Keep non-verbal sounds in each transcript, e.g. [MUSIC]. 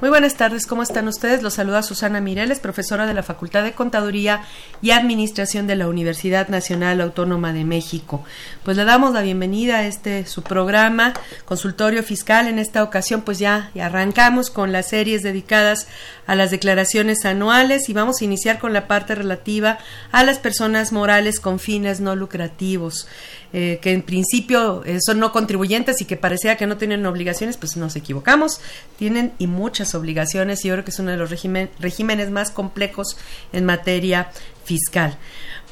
Muy buenas tardes, ¿cómo están ustedes? Los saluda Susana Mireles, profesora de la Facultad de Contaduría y Administración de la Universidad Nacional Autónoma de México. Pues le damos la bienvenida a este su programa, Consultorio Fiscal. En esta ocasión, pues ya, ya arrancamos con las series dedicadas a las declaraciones anuales y vamos a iniciar con la parte relativa a las personas morales con fines no lucrativos. Eh, que en principio eh, son no contribuyentes y que parecía que no tienen obligaciones, pues nos equivocamos, tienen y muchas obligaciones y yo creo que es uno de los regímenes más complejos en materia fiscal.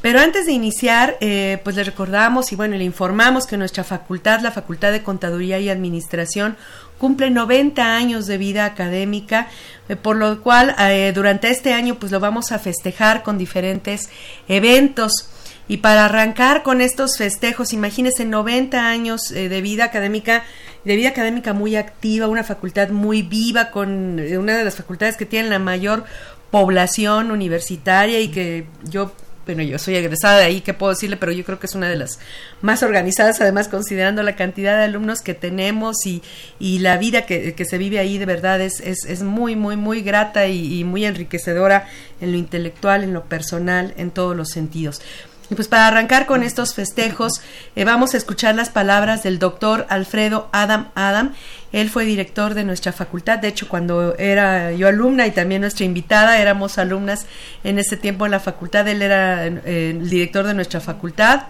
Pero antes de iniciar, eh, pues le recordamos y bueno, le informamos que nuestra facultad, la Facultad de Contaduría y Administración, cumple 90 años de vida académica, eh, por lo cual durante este año pues lo vamos a festejar con diferentes eventos. Y para arrancar con estos festejos, imagínense 90 años eh, de vida académica, de vida académica muy activa, una facultad muy viva, con eh, una de las facultades que tienen la mayor población universitaria y que yo, bueno, yo soy egresada de ahí, ¿qué puedo decirle? Pero yo creo que es una de las más organizadas, además considerando la cantidad de alumnos que tenemos y, la vida que, que se vive ahí, de verdad es, es, es muy, muy, muy grata y muy enriquecedora en lo intelectual, en lo personal, en todos los sentidos. Y pues para arrancar con estos festejos, eh, vamos a escuchar las palabras del doctor Alfredo Adam Adam. Él fue director de nuestra facultad. De hecho, cuando era yo alumna y también nuestra invitada, éramos alumnas en ese tiempo en la facultad. Él era eh, el director de nuestra facultad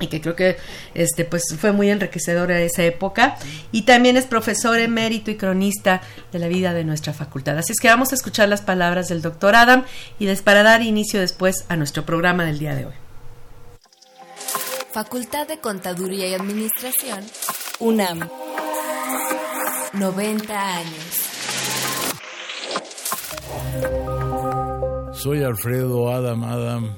y que creo que este pues fue muy enriquecedora esa época y también es profesor emérito y cronista de la vida de nuestra facultad. Así es que vamos a escuchar las palabras del doctor Adam y les para dar inicio después a nuestro programa del día de hoy. Facultad de Contaduría y Administración. UNAM. 90 años. Soy Alfredo Adam Adam,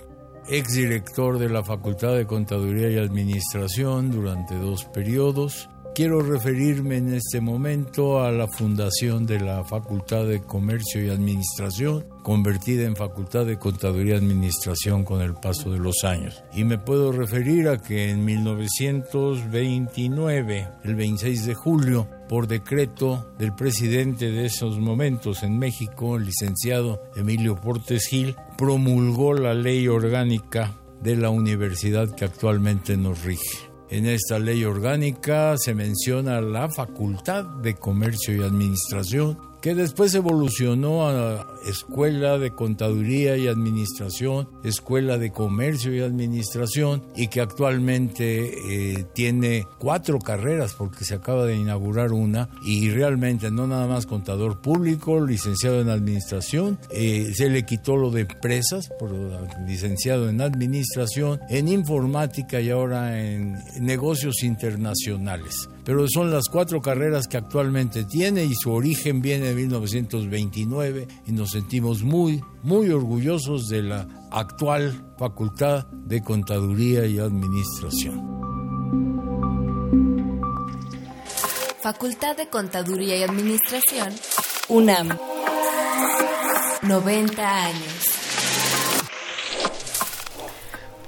exdirector de la Facultad de Contaduría y Administración durante dos periodos. Quiero referirme en este momento a la fundación de la Facultad de Comercio y Administración, convertida en Facultad de Contaduría y Administración con el paso de los años. Y me puedo referir a que en 1929, el 26 de julio, por decreto del presidente de esos momentos en México, el licenciado Emilio Portes Gil, promulgó la ley orgánica de la universidad que actualmente nos rige. En esta ley orgánica se menciona la Facultad de Comercio y Administración, que después evolucionó a Escuela de Contaduría y Administración, Escuela de Comercio y Administración, y que actualmente eh, tiene cuatro carreras porque se acaba de inaugurar una, y realmente no nada más contador público, licenciado en Administración, eh, se le quitó lo de empresas, por licenciado en Administración, en Informática y ahora en negocios internacionales pero son las cuatro carreras que actualmente tiene y su origen viene de 1929 y nos sentimos muy, muy orgullosos de la actual Facultad de Contaduría y Administración. Facultad de Contaduría y Administración. UNAM. 90 años.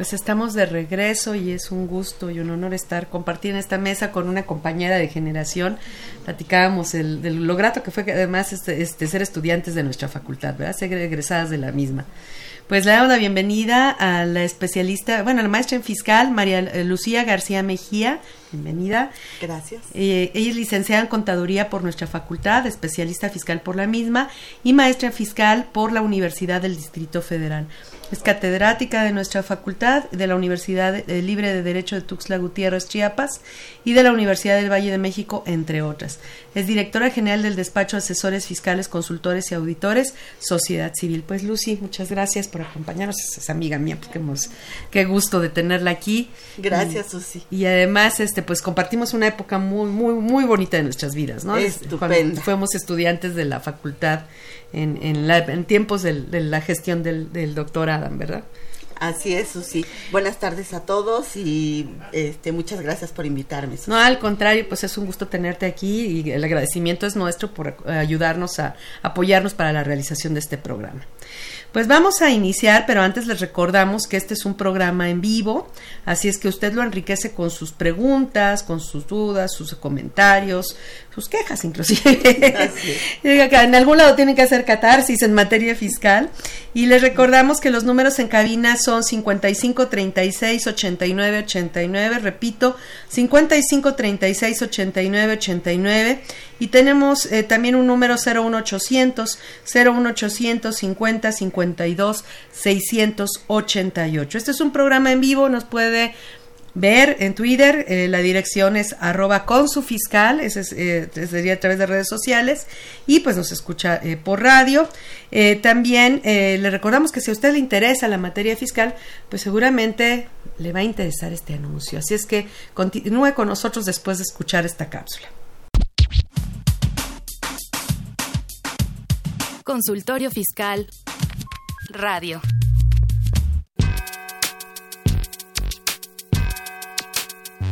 Pues estamos de regreso y es un gusto y un honor estar compartiendo esta mesa con una compañera de generación. Platicábamos el, de lo grato que fue además este, este, ser estudiantes de nuestra facultad, ¿verdad? Ser egresadas de la misma. Pues le damos la bienvenida a la especialista, bueno, a la maestra en fiscal, María eh, Lucía García Mejía. Bienvenida. Gracias. Eh, ella es licenciada en contaduría por nuestra facultad, especialista fiscal por la misma y maestra fiscal por la Universidad del Distrito Federal. Es catedrática de nuestra facultad, de la Universidad eh, Libre de Derecho de Tuxtla Gutiérrez, Chiapas, y de la Universidad del Valle de México, entre otras. Es directora general del despacho de asesores fiscales, consultores y auditores, Sociedad Civil. Pues Lucy, muchas gracias por acompañarnos. Es amiga mía, porque hemos, qué gusto de tenerla aquí. Gracias, Susi. Y además, este, pues compartimos una época muy, muy, muy bonita de nuestras vidas, ¿no? Estupenda. fuimos estudiantes de la facultad en, en, la, en tiempos del, de la gestión del, del doctor Adam, ¿verdad? Así es, Susi. Buenas tardes a todos y este, muchas gracias por invitarme. No, al contrario, pues es un gusto tenerte aquí y el agradecimiento es nuestro por ayudarnos a apoyarnos para la realización de este programa. Pues vamos a iniciar, pero antes les recordamos que este es un programa en vivo, así es que usted lo enriquece con sus preguntas, con sus dudas, sus comentarios, sus quejas inclusive. [LAUGHS] en algún lado tienen que hacer catarsis en materia fiscal y les recordamos que los números en cabina son 55 36 89 89, repito, 55 36 89 89 y tenemos eh, también un número 01800 01800 50 52 688. Este es un programa en vivo, nos puede ver en Twitter, eh, la dirección es arroba con su fiscal, ese eh, sería a través de redes sociales, y pues nos escucha por radio. también le recordamos que si a usted le interesa la materia fiscal, pues seguramente le va a interesar este anuncio. Así es que continúe con nosotros después de escuchar esta cápsula. Consultorio Fiscal Radio.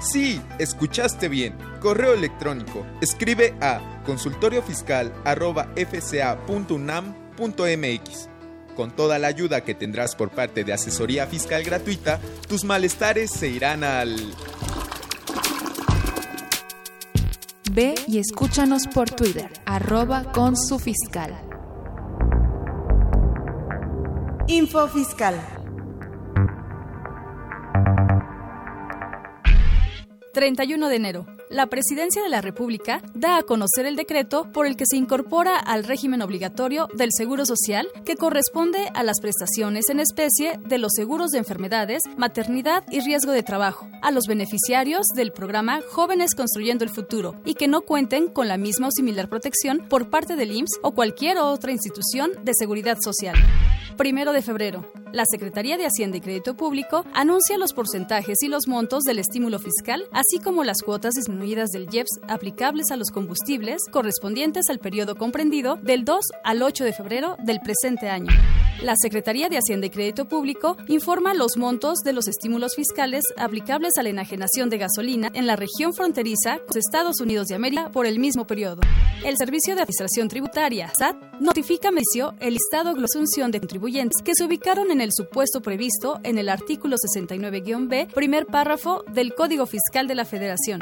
Sí, escuchaste bien, correo electrónico. Escribe a consultoriofiscal.fca.unam.mx. Con toda la ayuda que tendrás por parte de asesoría fiscal gratuita, tus malestares se irán al... Ve y escúchanos por Twitter, arroba con su fiscal. Info Fiscal. 31 de enero. La Presidencia de la República da a conocer el decreto por el que se incorpora al régimen obligatorio del Seguro Social que corresponde a las prestaciones en especie de los seguros de enfermedades, maternidad y riesgo de trabajo, a los beneficiarios del programa Jóvenes Construyendo el Futuro y que no cuenten con la misma o similar protección por parte del IMSS o cualquier otra institución de seguridad social. Primero de febrero. La Secretaría de Hacienda y Crédito Público anuncia los porcentajes y los montos del estímulo fiscal, así como las cuotas disminuidas del IEPS aplicables a los combustibles correspondientes al periodo comprendido del 2 al 8 de febrero del presente año. La Secretaría de Hacienda y Crédito Público informa los montos de los estímulos fiscales aplicables a la enajenación de gasolina en la región fronteriza con Estados Unidos de América por el mismo periodo. El Servicio de Administración Tributaria, SAT, notifica a el listado de asunción de contribuyentes que se ubicaron en el supuesto previsto en el artículo 69-B, primer párrafo del Código Fiscal de la Federación.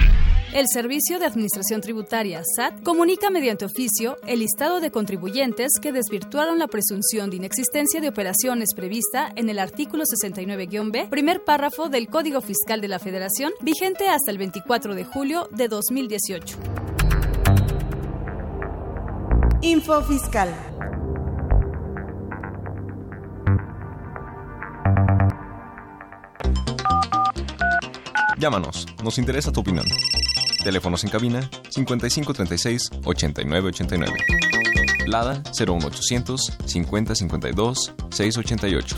El Servicio de Administración Tributaria, SAT, comunica mediante oficio el listado de contribuyentes que desvirtuaron la presunción de inexistencia de operaciones prevista en el artículo 69-B, primer párrafo del Código Fiscal de la Federación, vigente hasta el 24 de julio de 2018. Info Fiscal. Llámanos, nos interesa tu opinión. Teléfonos en cabina 5536-8989. Lada 01800 5052 688.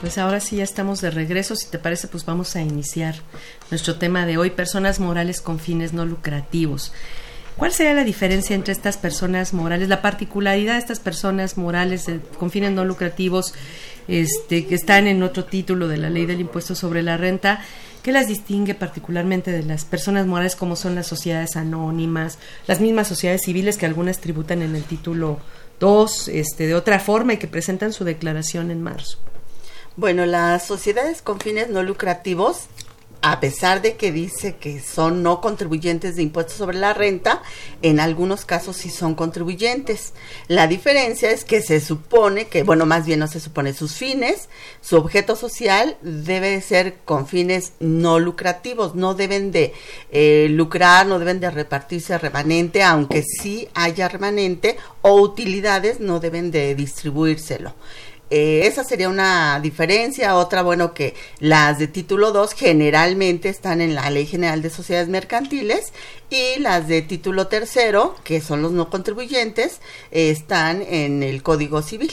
Pues ahora sí ya estamos de regreso. Si te parece, pues vamos a iniciar nuestro tema de hoy, personas morales con fines no lucrativos. ¿Cuál sería la diferencia entre estas personas morales, la particularidad de estas personas morales con fines no lucrativos este, que están en otro título de la ley del impuesto sobre la renta? ¿Qué las distingue particularmente de las personas morales como son las sociedades anónimas, las mismas sociedades civiles que algunas tributan en el título 2 este, de otra forma y que presentan su declaración en marzo? Bueno, las sociedades con fines no lucrativos a pesar de que dice que son no contribuyentes de impuestos sobre la renta, en algunos casos sí son contribuyentes. La diferencia es que se supone que, bueno, más bien no se supone sus fines, su objeto social debe ser con fines no lucrativos, no deben de eh, lucrar, no deben de repartirse remanente, aunque sí haya remanente o utilidades, no deben de distribuírselo. Eh, esa sería una diferencia. Otra, bueno, que las de título 2 generalmente están en la Ley General de Sociedades Mercantiles y las de título tercero, que son los no contribuyentes, están en el Código Civil.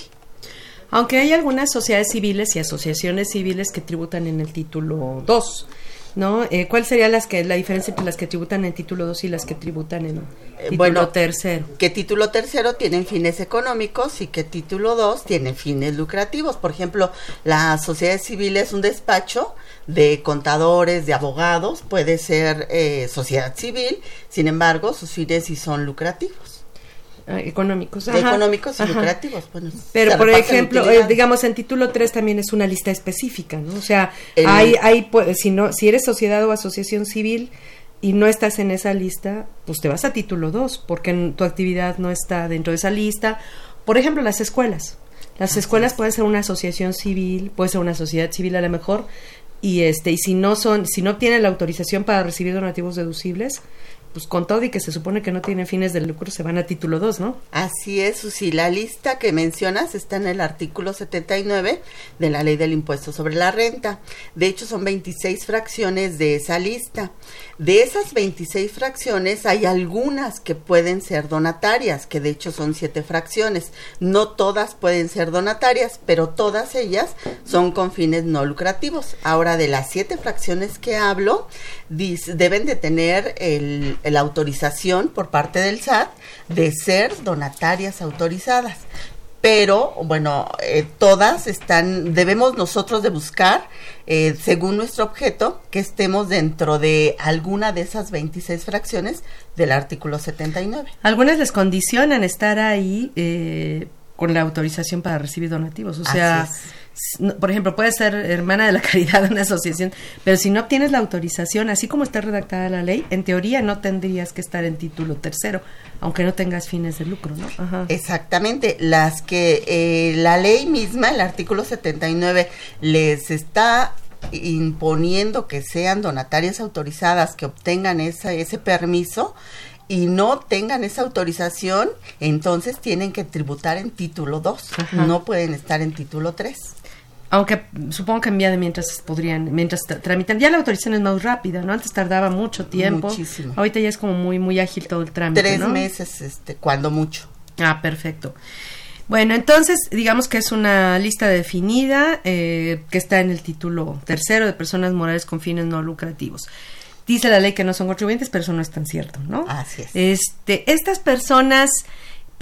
Aunque hay algunas sociedades civiles y asociaciones civiles que tributan en el título 2. ¿No? Eh, ¿Cuál sería las que, la diferencia entre las que tributan en título 2 y las que tributan en eh, título tercero? Que título tercero tienen fines económicos y que título 2 tiene fines lucrativos. Por ejemplo, la sociedad civil es un despacho de contadores, de abogados, puede ser eh, sociedad civil, sin embargo, sus fines sí son lucrativos. Ah, económicos. económicos y lucrativos. Pero, por ejemplo, eh, digamos, en título 3 también es una lista específica, ¿no? O sea, hay, hay, si, no, si eres sociedad o asociación civil y no estás en esa lista, pues te vas a título 2, porque tu actividad no está dentro de esa lista. Por ejemplo, las escuelas. Las escuelas pueden ser una asociación civil, puede ser una sociedad civil a lo mejor, y este y si no son si no tienen la autorización para recibir donativos deducibles pues con todo y que se supone que no tienen fines de lucro, se van a título 2, ¿no? Así es, Susi. La lista que mencionas está en el artículo 79 de la ley del impuesto sobre la renta. De hecho, son 26 fracciones de esa lista. De esas 26 fracciones, hay algunas que pueden ser donatarias, que de hecho son siete fracciones. No todas pueden ser donatarias, pero todas ellas son con fines no lucrativos. Ahora, de las siete fracciones que hablo, deben de tener la autorización por parte del SAT de ser donatarias autorizadas. Pero, bueno, eh, todas están, debemos nosotros de buscar, eh, según nuestro objeto, que estemos dentro de alguna de esas 26 fracciones del artículo 79. Algunas les condicionan estar ahí eh, con la autorización para recibir donativos. O sea, por ejemplo, puede ser hermana de la [LAUGHS] caridad de una asociación, pero si no obtienes la autorización, así como está redactada la ley, en teoría no tendrías que estar en título tercero, aunque no tengas fines de lucro, ¿no? Exactamente, las que eh, la ley misma, el artículo 79, les está imponiendo que sean donatarias autorizadas, que obtengan esa, ese permiso, y no tengan esa autorización, entonces tienen que tributar en título 2, no pueden estar en título 3. Aunque supongo que en vía de mientras podrían, mientras tramitan, ya la autorización es más rápida, ¿no? Antes tardaba mucho tiempo. Muchísimo. Ahorita ya es como muy, muy ágil todo el trámite. Tres meses, este, cuando mucho. Ah, perfecto. Bueno, entonces digamos que es una lista definida eh, que está en el título tercero de personas morales con fines no lucrativos. Dice la ley que no son contribuyentes, pero eso no es tan cierto, ¿no? Así es. Este, estas personas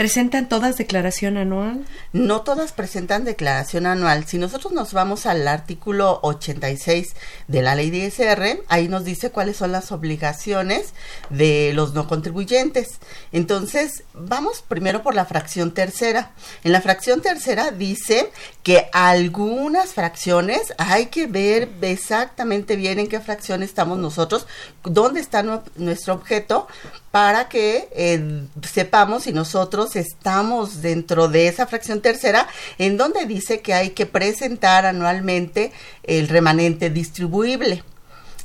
¿Presentan todas declaración anual? No todas presentan declaración anual. Si nosotros nos vamos al artículo 86 de la ley de ISR, ahí nos dice cuáles son las obligaciones de los no contribuyentes. Entonces, vamos primero por la fracción tercera. En la fracción tercera dice que algunas fracciones hay que ver exactamente bien en qué fracción estamos nosotros, dónde está nuestro objeto, para que eh, sepamos si nosotros estamos dentro de esa fracción tercera, en donde dice que hay que presentar anualmente el remanente distribuible.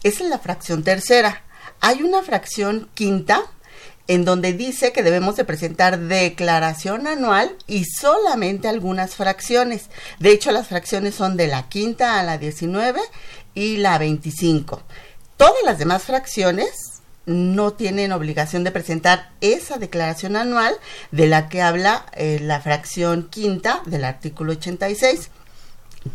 Esa es la fracción tercera. Hay una fracción quinta en donde dice que debemos de presentar declaración anual y solamente algunas fracciones. De hecho, las fracciones son de la quinta a la 19 y la 25. Todas las demás fracciones no tienen obligación de presentar esa declaración anual de la que habla eh, la fracción quinta del artículo 86.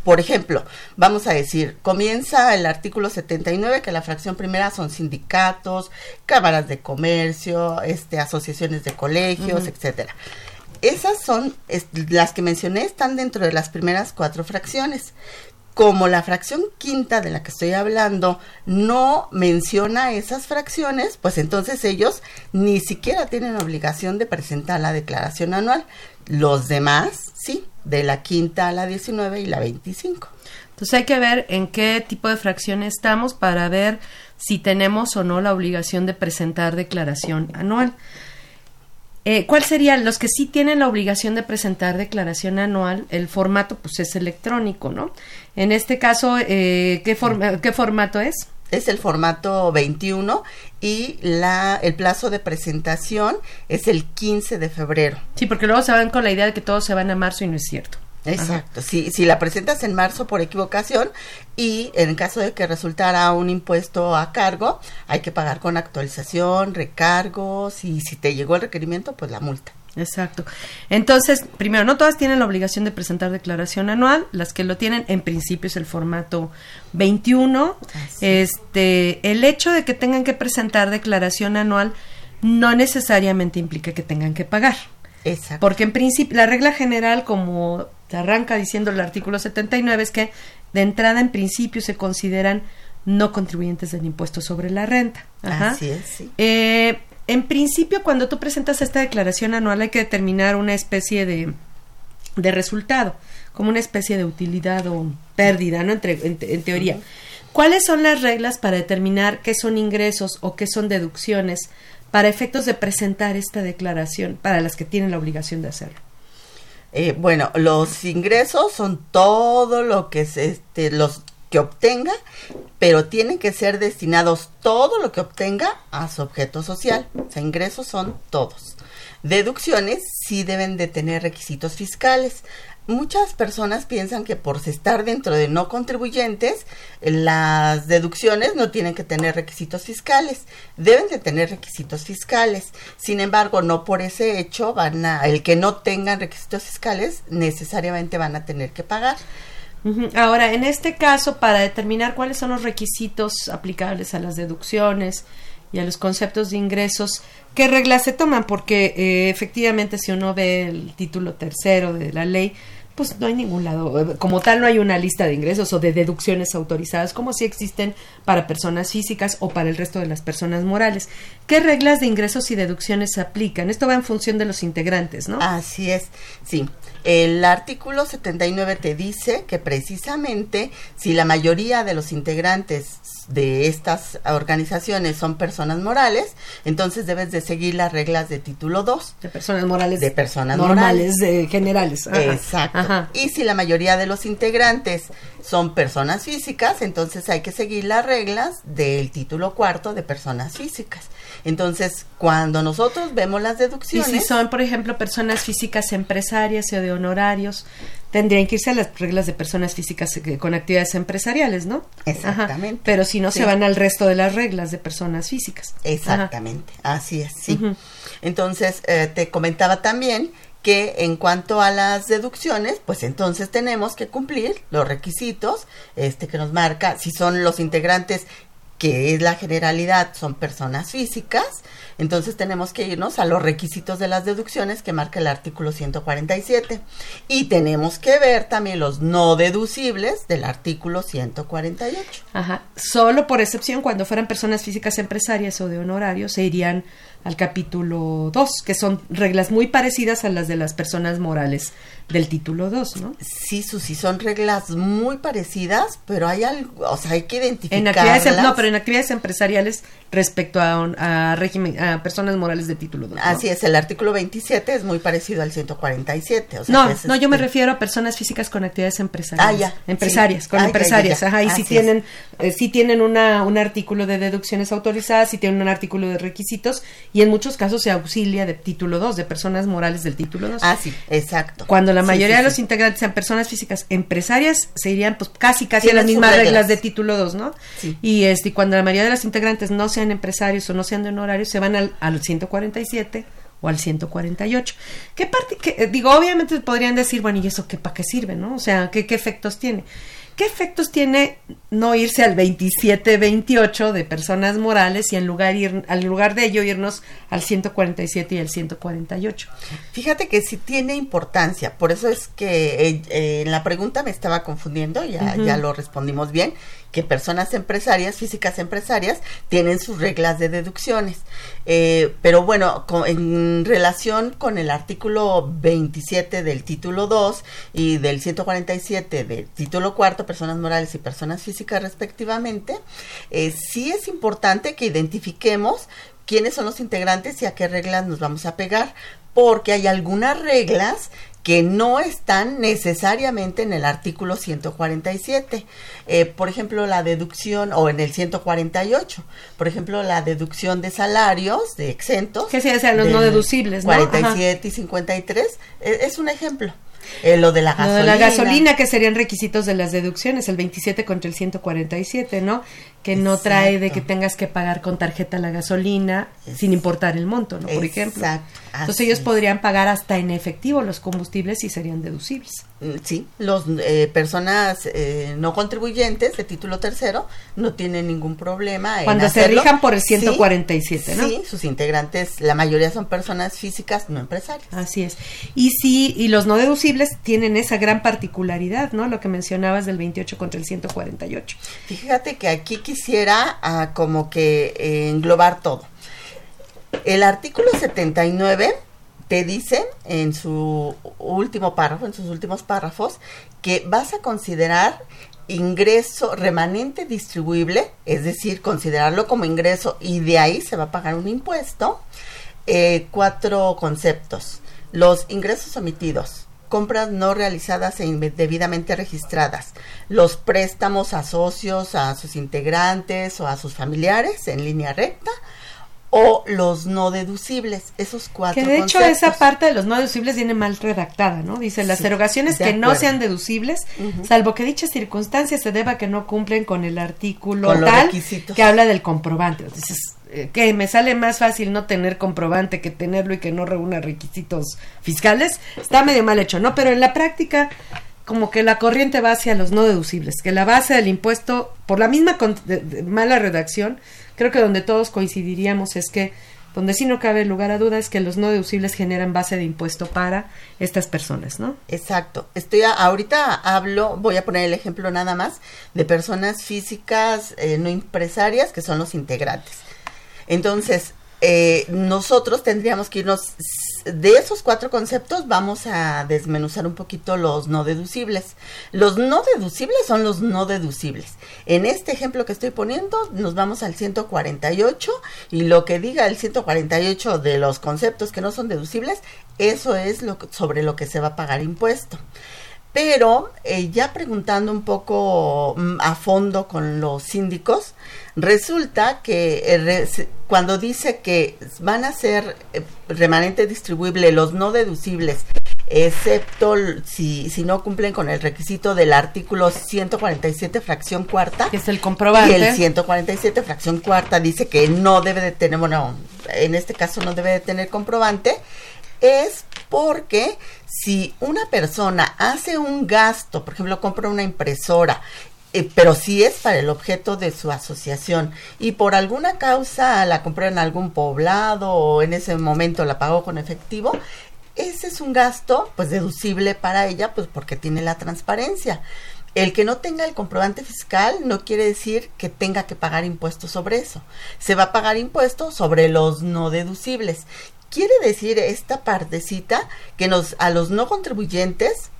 Por ejemplo, vamos a decir, comienza el artículo 79 que la fracción primera son sindicatos, cámaras de comercio, este, asociaciones de colegios, etcétera. Esas son las que mencioné, están dentro de las primeras cuatro fracciones como la fracción quinta de la que estoy hablando no menciona esas fracciones, pues entonces ellos ni siquiera tienen obligación de presentar la declaración anual. Los demás, sí, de la quinta a la 19 y la 25. Entonces hay que ver en qué tipo de fracción estamos para ver si tenemos o no la obligación de presentar declaración anual. Eh, ¿Cuál serían los que sí tienen la obligación de presentar declaración anual? El formato, pues es electrónico, ¿no? En este caso, eh, ¿qué, ¿qué formato es? Es el formato 21 y la, el plazo de presentación es el 15 de febrero. Sí, porque luego se van con la idea de que todos se van a marzo y no es cierto. Exacto. Si, si la presentas en marzo por equivocación y en caso de que resultara un impuesto a cargo, hay que pagar con actualización, recargos y si te llegó el requerimiento, pues la multa. Exacto. Entonces, primero, no todas tienen la obligación de presentar declaración anual. Las que lo tienen, en principio, es el formato 21. Este, el hecho de que tengan que presentar declaración anual no necesariamente implica que tengan que pagar. Exacto. Porque en principio, la regla general, como arranca diciendo el artículo 79, es que de entrada, en principio, se consideran no contribuyentes del impuesto sobre la renta. Así es, sí. Eh, en principio, cuando tú presentas esta declaración anual, hay que determinar una especie de, de resultado, como una especie de utilidad o pérdida, ¿no? en, teoría. ¿Cuáles son las reglas para determinar qué son ingresos o qué son deducciones para efectos de presentar esta declaración para las que tienen la obligación de hacerlo? Eh, bueno, los ingresos son todo lo que es este, los que obtenga, pero tienen que ser destinados todo lo que obtenga a su objeto social. O sea, ingresos son todos. Deducciones sí deben de tener requisitos fiscales muchas personas piensan que por estar dentro de no contribuyentes, las deducciones no tienen que tener requisitos fiscales, deben de tener requisitos fiscales. Sin embargo, no por ese hecho van a, el que no tengan requisitos fiscales, necesariamente van a tener que pagar. Ahora, en este caso, para determinar cuáles son los requisitos aplicables a las deducciones y a los conceptos de ingresos, ¿qué reglas se toman? Porque eh, efectivamente si uno ve el título tercero de la ley, pues no hay ningún lado, como tal no hay una lista de ingresos o de deducciones autorizadas como si existen para personas físicas o para el resto de las personas morales. ¿Qué reglas de ingresos y deducciones se aplican? Esto va en función de los integrantes, ¿no? Así es, sí. El artículo 79 te dice que precisamente si la mayoría de los integrantes de estas organizaciones son personas morales, entonces debes de seguir las reglas de título 2. De personas morales. De personas normales, de generales. Exacto. Y si la mayoría de los integrantes son personas físicas, entonces hay que seguir las reglas del título cuarto de personas físicas. Entonces, cuando nosotros vemos las deducciones... Y si son, por ejemplo, personas físicas empresarias o de honorarios, tendrían que irse a las reglas de personas físicas eh, con actividades empresariales, ¿no? Exactamente. Pero si no, se van al resto de las reglas de personas físicas. Exactamente, así es, sí. Entonces, eh, te comentaba también que en cuanto a las deducciones, pues entonces tenemos que cumplir los requisitos este que nos marca si son los integrantes que es la generalidad, son personas físicas, entonces tenemos que irnos a los requisitos de las deducciones que marca el artículo 147 y tenemos que ver también los no deducibles del artículo 148. Ajá, solo por excepción cuando fueran personas físicas empresarias o de honorarios se irían al capítulo 2, que son reglas muy parecidas a las de las personas morales del título 2, ¿no? Sí, Susi, son reglas muy parecidas, pero hay algo, o sea, hay que identificar. En actividades, em, no, pero en actividades empresariales respecto a, a, régimen, a personas morales de título 2. Así es, el artículo 27 es muy parecido al 147. O sea, no, no, yo me refiero a personas físicas con actividades empresariales. Ah, ya. Empresarias, con empresarias, ajá, y si tienen, eh, si tienen una, un artículo de deducciones autorizadas, si tienen un artículo de requisitos, y en muchos casos se auxilia de título 2, de personas morales del título 2. Ah, sí, exacto. Cuando la mayoría sí, de los integrantes sean personas físicas empresarias, se irían pues casi casi a las mismas reglas. reglas. de título 2, ¿no? Sí. Y este cuando la mayoría de los integrantes no sean empresarios o no sean de honorarios, se van al, al 147 o al 148. ¿Qué parte que, digo, obviamente podrían decir, bueno, ¿y eso qué para qué sirve, no? O sea, ¿qué, qué efectos tiene? ¿Qué efectos tiene no irse al 27-28 de personas morales y en lugar ir, al lugar de ello irnos al 147 y al 148? Fíjate que sí tiene importancia, por eso es que eh, eh, en la pregunta me estaba confundiendo, ya, ya lo respondimos bien, que personas empresarias, físicas empresarias, tienen sus reglas de deducciones. Eh, pero bueno, en relación con el artículo 27 del título 2 y del 147 del título 4, personas morales y personas físicas respectivamente, eh, sí es importante que identifiquemos quiénes son los integrantes y a qué reglas nos vamos a pegar, porque hay algunas reglas que no están necesariamente en el artículo 147. Eh, por ejemplo, la deducción, o en el 148, por ejemplo, la deducción de salarios, de exentos. Que o sea, los no deducibles, ¿no? 47 y 53, eh, es un ejemplo. Eh, lo de la Lo gasolina. de la gasolina, que serían requisitos de las deducciones, el 27 contra el 147, ¿no? Que no trae de que tengas que pagar con tarjeta la gasolina sin importar el monto, ¿no? Por ejemplo. Exacto, Entonces así ellos podrían pagar hasta en efectivo los combustibles y serían deducibles. Mm, Sí, los eh, personas eh, no contribuyentes de título tercero no tienen ningún problema en Cuando se hacerlo. rijan por el Sí, 147, ¿no? Sí, sus integrantes, la mayoría son personas físicas, no empresarias. Así es. Y sí, y los no deducibles tienen esa gran particularidad, ¿no? Lo que mencionabas del 28 contra el 148. Fíjate que aquí quisiera ah, como que eh, englobar todo. El artículo 79 te dice en su último párrafo, en sus últimos párrafos, que vas a considerar ingreso remanente distribuible, es decir, considerarlo como ingreso y de ahí se va a pagar un impuesto. Eh, cuatro conceptos. Los ingresos omitidos, compras no realizadas e indebidamente registradas, los préstamos a socios, a sus integrantes o a sus familiares en línea recta, o los no deducibles, esos cuatro Que de hecho conceptos. esa parte de los no deducibles viene mal redactada, ¿no? Dice las Sí, erogaciones que no sean deducibles, salvo que dichas circunstancias se deba que no cumplen con el artículo Con tal que habla del comprobante. Dices, eh, que me sale más fácil no tener comprobante que tenerlo y que no reúna requisitos fiscales, está medio mal hecho, ¿no? Pero en la práctica como que la corriente va hacia los no deducibles, que la base del impuesto, por la misma de mala redacción, creo que donde todos coincidiríamos es que donde sí no cabe lugar a duda es que los no deducibles generan base de impuesto para estas personas, ¿no? Exacto. Estoy a- ahorita hablo, voy a poner el ejemplo nada más de personas físicas eh, no empresarias que son los integrantes. Entonces, eh, nosotros tendríamos que irnos de esos cuatro conceptos vamos a desmenuzar un poquito los no deducibles. Los no deducibles son los no deducibles. En este ejemplo que estoy poniendo nos vamos al 148 y lo que diga el 148 de los conceptos que no son deducibles, eso es lo sobre lo que se va a pagar impuesto. Pero eh, ya preguntando un poco mm, a fondo con los síndicos, resulta que eh, cuando dice que van a ser eh, remanente distribuible los no deducibles, excepto si, si no cumplen con el requisito del artículo 147 fracción cuarta, Que es el comprobante. y el 147 fracción cuarta dice que no debe de tener, bueno, en este caso no debe de tener comprobante, es porque si una persona hace un gasto, por ejemplo, compra una impresora, eh, pero si es para el objeto de su asociación y por alguna causa la compró en algún poblado o en ese momento la pagó con efectivo, ese es un gasto pues deducible para ella pues porque tiene la transparencia. El que no tenga el comprobante fiscal no quiere decir que tenga que pagar impuestos sobre eso. Se va a pagar impuestos sobre los no deducibles. Quiere decir esta partecita que nos a los no contribuyentes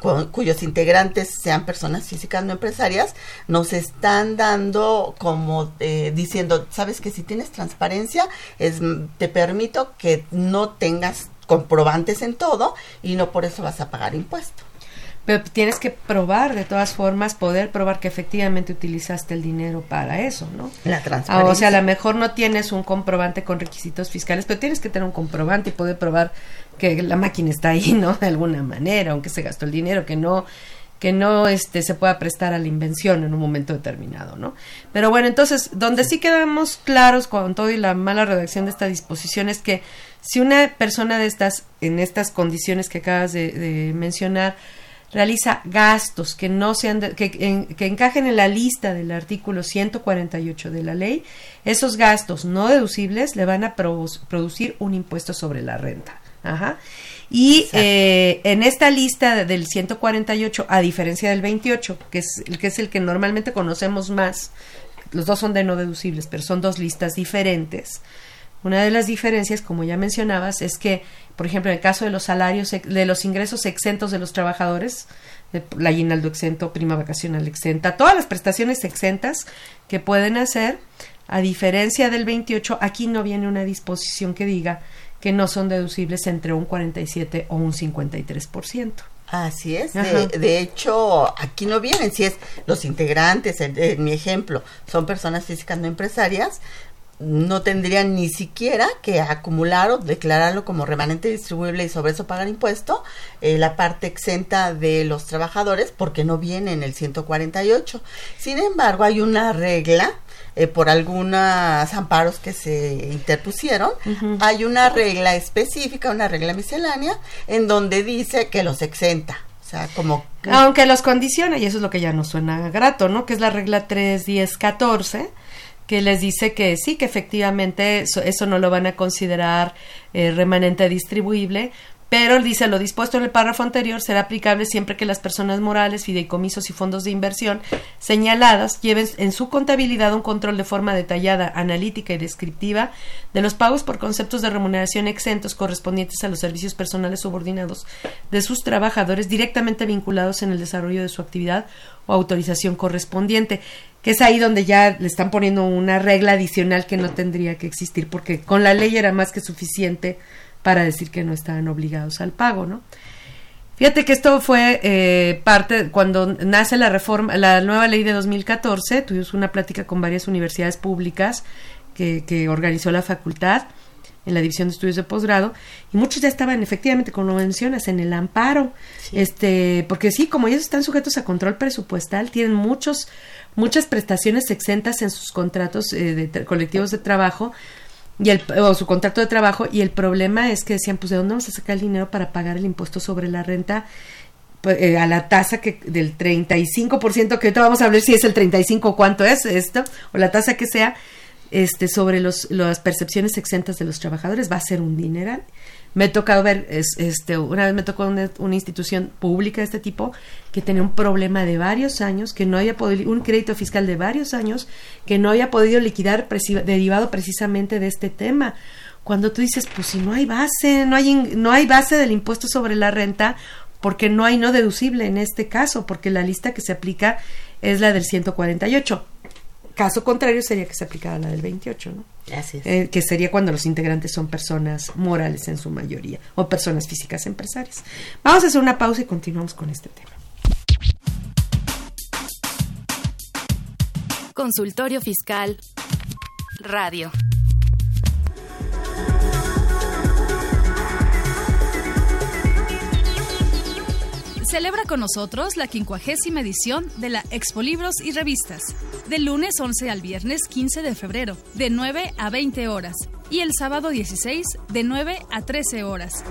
cu- cuyos integrantes sean personas físicas no empresarias, nos están dando como eh, diciendo, sabes que si tienes transparencia, es, te permito que no tengas comprobantes en todo y no por eso vas a pagar impuesto. Pero tienes que probar de todas formas, poder probar que efectivamente utilizaste el dinero para eso, ¿no? La Ah, transparencia. o sea, a lo mejor no tienes un comprobante con requisitos fiscales, pero tienes que tener un comprobante y poder probar que la máquina está ahí, ¿no? [LAUGHS] De alguna manera, aunque se gastó el dinero, que no que no este se pueda prestar a la invención en un momento determinado, ¿no? Pero bueno, entonces, donde sí quedamos claros con todo y la mala redacción de esta disposición es que si una persona de estas, en estas condiciones que acabas de, de mencionar, realiza gastos que no sean de- que, en- que encajen en la lista del artículo 148 de la ley, esos gastos no deducibles le van a produ- producir un impuesto sobre la renta. Ajá. Y eh, en esta lista de- del 148, a diferencia del 28, que es, el que es el que normalmente conocemos más, los dos son de no deducibles, pero son dos listas diferentes. Una de las diferencias, como ya mencionabas, es que, por ejemplo, en el caso de los salarios, de los ingresos exentos de los trabajadores, de la aguinaldo exento, prima vacacional exenta, todas las prestaciones exentas que pueden hacer, a diferencia del 28, aquí no viene una disposición que diga que no son deducibles entre un 47 o un 53%. Así es. De, de hecho, aquí no vienen. Si es los integrantes, en, en mi ejemplo, son personas físicas no empresarias, no tendrían ni siquiera que acumular o declararlo como remanente distribuible y sobre eso pagar impuesto, eh, la parte exenta de los trabajadores, porque no viene en el 148. Sin embargo, hay una regla eh, por algunos amparos que se interpusieron, hay una regla específica, una regla miscelánea, en donde dice que los exenta. O sea, como... que- Aunque los condiciona, y eso es lo que ya nos suena grato, ¿no? Que es la regla 3, 10, 14, que les dice que sí, que efectivamente eso, eso no lo van a considerar eh, remanente distribuible, pero dice lo dispuesto en el párrafo anterior será aplicable siempre que las personas morales, fideicomisos y fondos de inversión señaladas lleven en su contabilidad un control de forma detallada, analítica y descriptiva de los pagos por conceptos de remuneración exentos correspondientes a los servicios personales subordinados de sus trabajadores directamente vinculados en el desarrollo de su actividad o autorización correspondiente que es ahí donde ya le están poniendo una regla adicional que no tendría que existir porque con la ley era más que suficiente para decir que no estaban obligados al pago, ¿no? Fíjate que esto fue eh, parte cuando nace la reforma, la nueva ley de 2014. Tuvimos una plática con varias universidades públicas que, que organizó la facultad en la división de estudios de posgrado y muchos ya estaban efectivamente como lo mencionas en el amparo este porque sí como ellos están sujetos a control presupuestal tienen muchos muchas prestaciones exentas en sus contratos eh, de colectivos de trabajo y el, o su contrato de trabajo y el problema es que decían pues de dónde vamos a sacar el dinero para pagar el impuesto sobre la renta pues, eh, a la tasa que del 35% que ahorita vamos a ver si es el 35 o cuánto es esto o la tasa que sea este sobre los las percepciones exentas de los trabajadores va a ser un dineral me ha tocado ver es- este una vez me tocó una, institución pública de este tipo que tenía un problema de varios años que no había podido un crédito fiscal de varios años que no había podido liquidar derivado precisamente de este tema. Cuando tú dices pues si no hay base no hay no hay base del impuesto sobre la renta porque no hay no deducible en este caso porque la lista que se aplica es la del 148 Caso contrario sería que se aplicara la del 28, ¿no? Así es. Eh, que sería cuando los integrantes son personas morales en su mayoría o personas físicas empresarias. Vamos a hacer una pausa y continuamos con este tema. Consultorio Fiscal Radio. Celebra con nosotros la quincuagésima edición de la Expo Libros y Revistas, del lunes 11 al viernes 15 de febrero, de 9 a 20 horas, y el sábado 16, de 9 a 13 horas.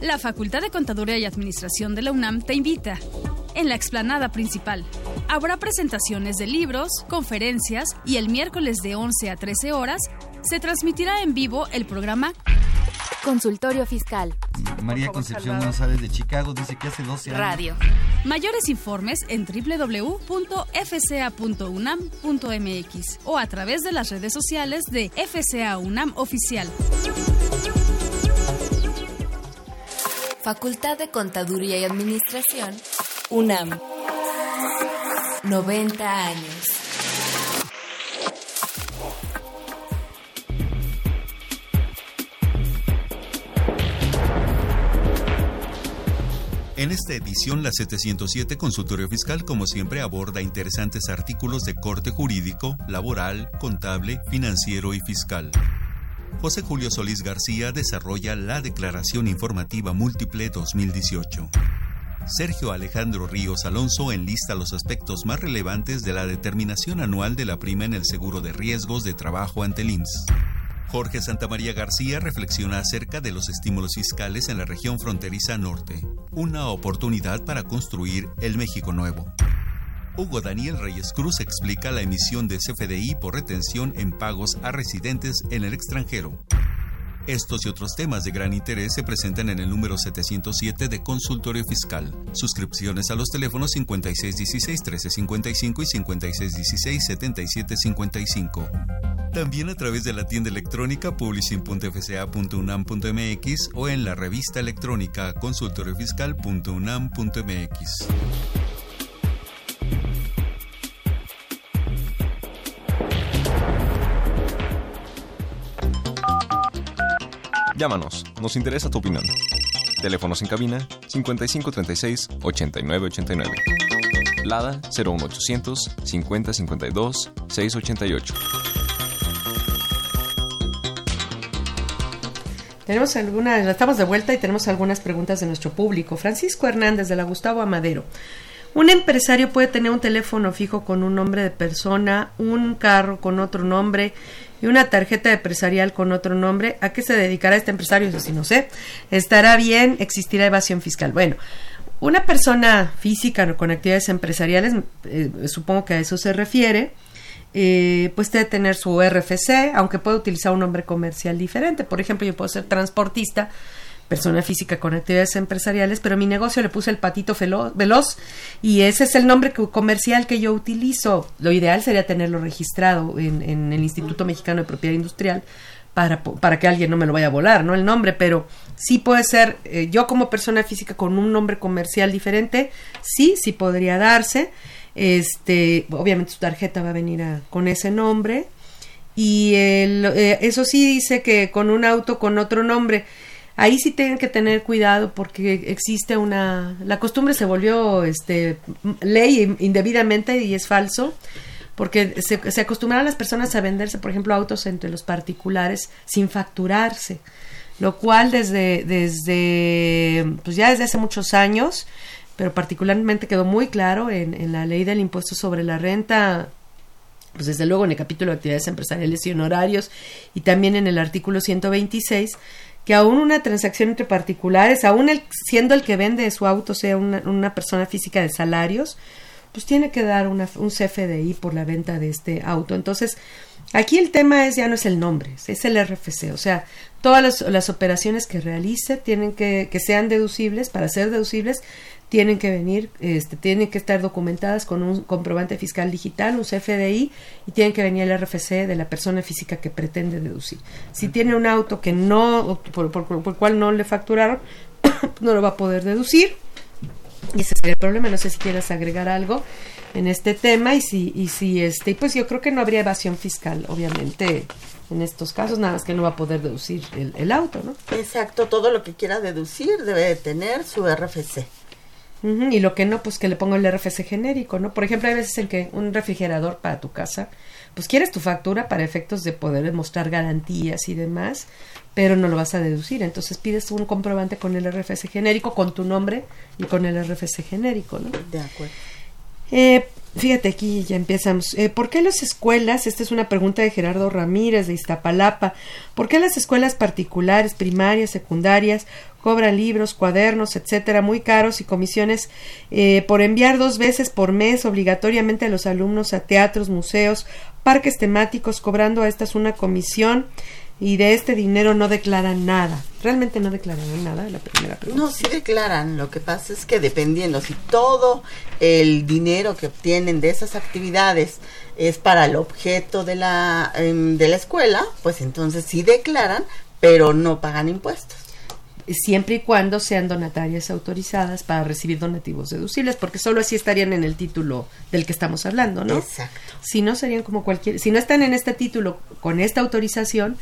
La Facultad de Contaduría y Administración de la UNAM te invita. En la explanada principal habrá presentaciones de libros, conferencias y el miércoles de 11 a 13 horas se transmitirá en vivo el programa Consultorio Fiscal María Concepción González de Chicago dice que hace 12 años. Radio. Mayores informes en www.fca.unam.mx o a través de las redes sociales de FCA UNAM Oficial. Facultad de Contaduría y Administración, UNAM. 90 años. En esta edición, la 707 Consultorio Fiscal, como siempre, aborda interesantes artículos de corte jurídico, laboral, contable, financiero y fiscal. José Julio Solís García desarrolla la Declaración Informativa Múltiple 2018. Sergio Alejandro Ríos Alonso enlista los aspectos más relevantes de la determinación anual de la prima en el seguro de riesgos de trabajo ante el. Jorge Santamaría García reflexiona acerca de los estímulos fiscales en la región fronteriza norte, una oportunidad para construir el México nuevo. Hugo Daniel Reyes Cruz explica la emisión de CFDI por retención en pagos a residentes en el extranjero. Estos y otros temas de gran interés se presentan en el número 707 de Consultorio Fiscal. Suscripciones a los teléfonos 5616-1355 y 5616-7755. También a través de la tienda electrónica publishing.fca.unam.mx o en la revista electrónica consultoriofiscal.unam.mx. Llámanos, nos interesa tu opinión. Teléfonos en cabina 5536 8989. Lada 01800 5052 688. Tenemos algunas, estamos de vuelta y tenemos algunas preguntas de nuestro público. Francisco Hernández de la Gustavo Amadero. Un empresario puede tener un teléfono fijo con un nombre de persona, un carro con otro nombre y una tarjeta empresarial con otro nombre. ¿A qué se dedicará este empresario? Eso sí, no sé. ¿Estará bien? ¿Existirá evasión fiscal? Bueno, una persona física con actividades empresariales, eh, supongo que a eso se refiere, eh, pues debe tener su RFC, aunque puede utilizar un nombre comercial diferente. Por ejemplo, yo puedo ser transportista, persona física con actividades empresariales, pero a mi negocio le puse el patito veloz y ese es el nombre comercial que yo utilizo. Lo ideal sería tenerlo registrado en, el Instituto Mexicano de Propiedad Industrial para, para, que alguien no me lo vaya a volar, ¿no? El nombre, pero sí puede ser, eh, yo como persona física con un nombre comercial diferente, sí, sí podría darse. Este, obviamente su tarjeta va a venir con ese nombre. Y el, eh, eso sí dice que con un auto con otro nombre, ahí sí tienen que tener cuidado porque existe una la costumbre se volvió este ley indebidamente y es falso porque se, se acostumbraron las personas a venderse por ejemplo autos entre los particulares sin facturarse lo cual desde desde pues ya desde hace muchos años pero particularmente quedó muy claro en, en la ley del impuesto sobre la renta pues desde luego en el capítulo de actividades empresariales y honorarios y también en el artículo 126 que aún una transacción entre particulares, aún el, siendo el que vende su auto sea una, persona física de salarios, pues tiene que dar una, un CFDI por la venta de este auto. Entonces, aquí el tema es ya no es el nombre, es el RFC. O sea, todas las, las operaciones que realice tienen que, que sean deducibles, para ser deducibles, tienen que venir, este, tienen que estar documentadas con un comprobante fiscal digital, un CFDI, y tienen que venir el RFC de la persona física que pretende deducir. Si tiene un auto que no, por, por, el cual no le facturaron, [COUGHS] no lo va a poder deducir. Y ese sería el problema. No sé si quieres agregar algo en este tema y si, y si este, pues yo creo que no habría evasión fiscal, obviamente, en estos casos, nada más que no va a poder deducir el, el auto, ¿no? Exacto, todo lo que quiera deducir debe tener su RFC y lo que no, pues que le pongo el RFC genérico, ¿no? Por ejemplo, hay veces en que un refrigerador para tu casa, pues quieres tu factura para efectos de poder mostrar garantías y demás, pero no lo vas a deducir. Entonces pides un comprobante con el RFC genérico, con tu nombre y con el RFC genérico, ¿no? De acuerdo. Eh, fíjate aquí, ya empezamos. Eh, ¿Por qué las escuelas, esta es una pregunta de Gerardo Ramírez de Iztapalapa, ¿por qué las escuelas particulares, primarias, secundarias, cobran libros, cuadernos, etcétera, muy caros y comisiones eh, por enviar dos veces por mes obligatoriamente a los alumnos a teatros, museos, parques temáticos, cobrando a estas una comisión y de este dinero no declaran nada. Realmente no declaran nada, la primera pregunta. No, sí declaran. Lo que pasa es que dependiendo, si todo el dinero que obtienen de esas actividades es para el objeto de la, em, de la escuela, pues entonces sí declaran, pero no pagan impuestos siempre y cuando sean donatarias autorizadas para recibir donativos deducibles, porque solo así estarían en el título del que estamos hablando, ¿no? Exacto. Si no serían como cualquier, si no están en este título con esta autorización,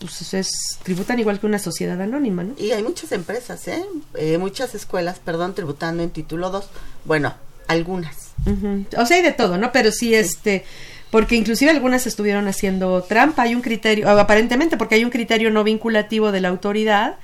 pues es tributan igual que una sociedad anónima, ¿no? Y hay muchas empresas, ¿eh? eh muchas escuelas, perdón, tributando en título 2. Bueno, algunas. O sea, hay de todo, ¿no? Pero sí, este porque inclusive algunas estuvieron haciendo trampa, hay un criterio, aparentemente porque hay un criterio no vinculativo de la autoridad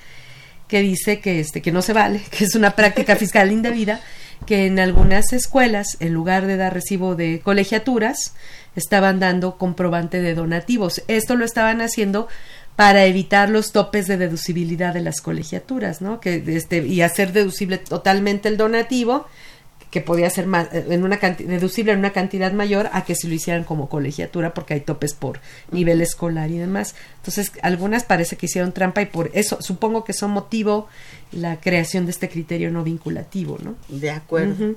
que dice que este que no se vale, [LAUGHS] que es una práctica fiscal indebida, que en algunas escuelas en lugar de dar recibo de colegiaturas estaban dando comprobante de donativos. Esto lo estaban haciendo para evitar los topes de deducibilidad de las colegiaturas, ¿no? Que este y hacer deducible totalmente el donativo que podía ser más, eh, en una deducible en una cantidad mayor a que si lo hicieran como colegiatura porque hay topes por nivel escolar y demás. Entonces, algunas parece que hicieron trampa y por eso supongo que eso motivó la creación de este criterio no vinculativo, ¿no? De acuerdo.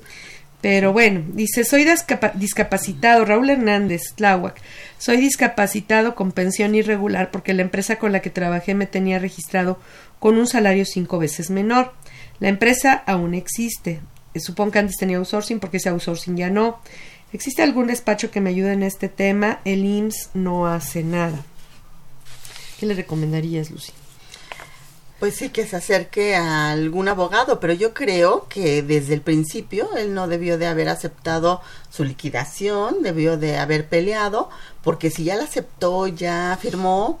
Pero bueno, dice, soy discapacitado, Raúl Hernández, Tláhuac, soy discapacitado con pensión irregular porque la empresa con la que trabajé me tenía registrado con un salario cinco veces menor. La empresa aún existe. Eh, supongo que antes tenía outsourcing porque ese outsourcing ya no. ¿Existe algún despacho que me ayude en este tema? El IMSS no hace nada. ¿Qué le recomendarías, Lucy? Pues sí, que se acerque a algún abogado, pero yo creo que desde el principio él no debió de haber aceptado su liquidación, debió de haber peleado, porque si ya la aceptó, ya firmó,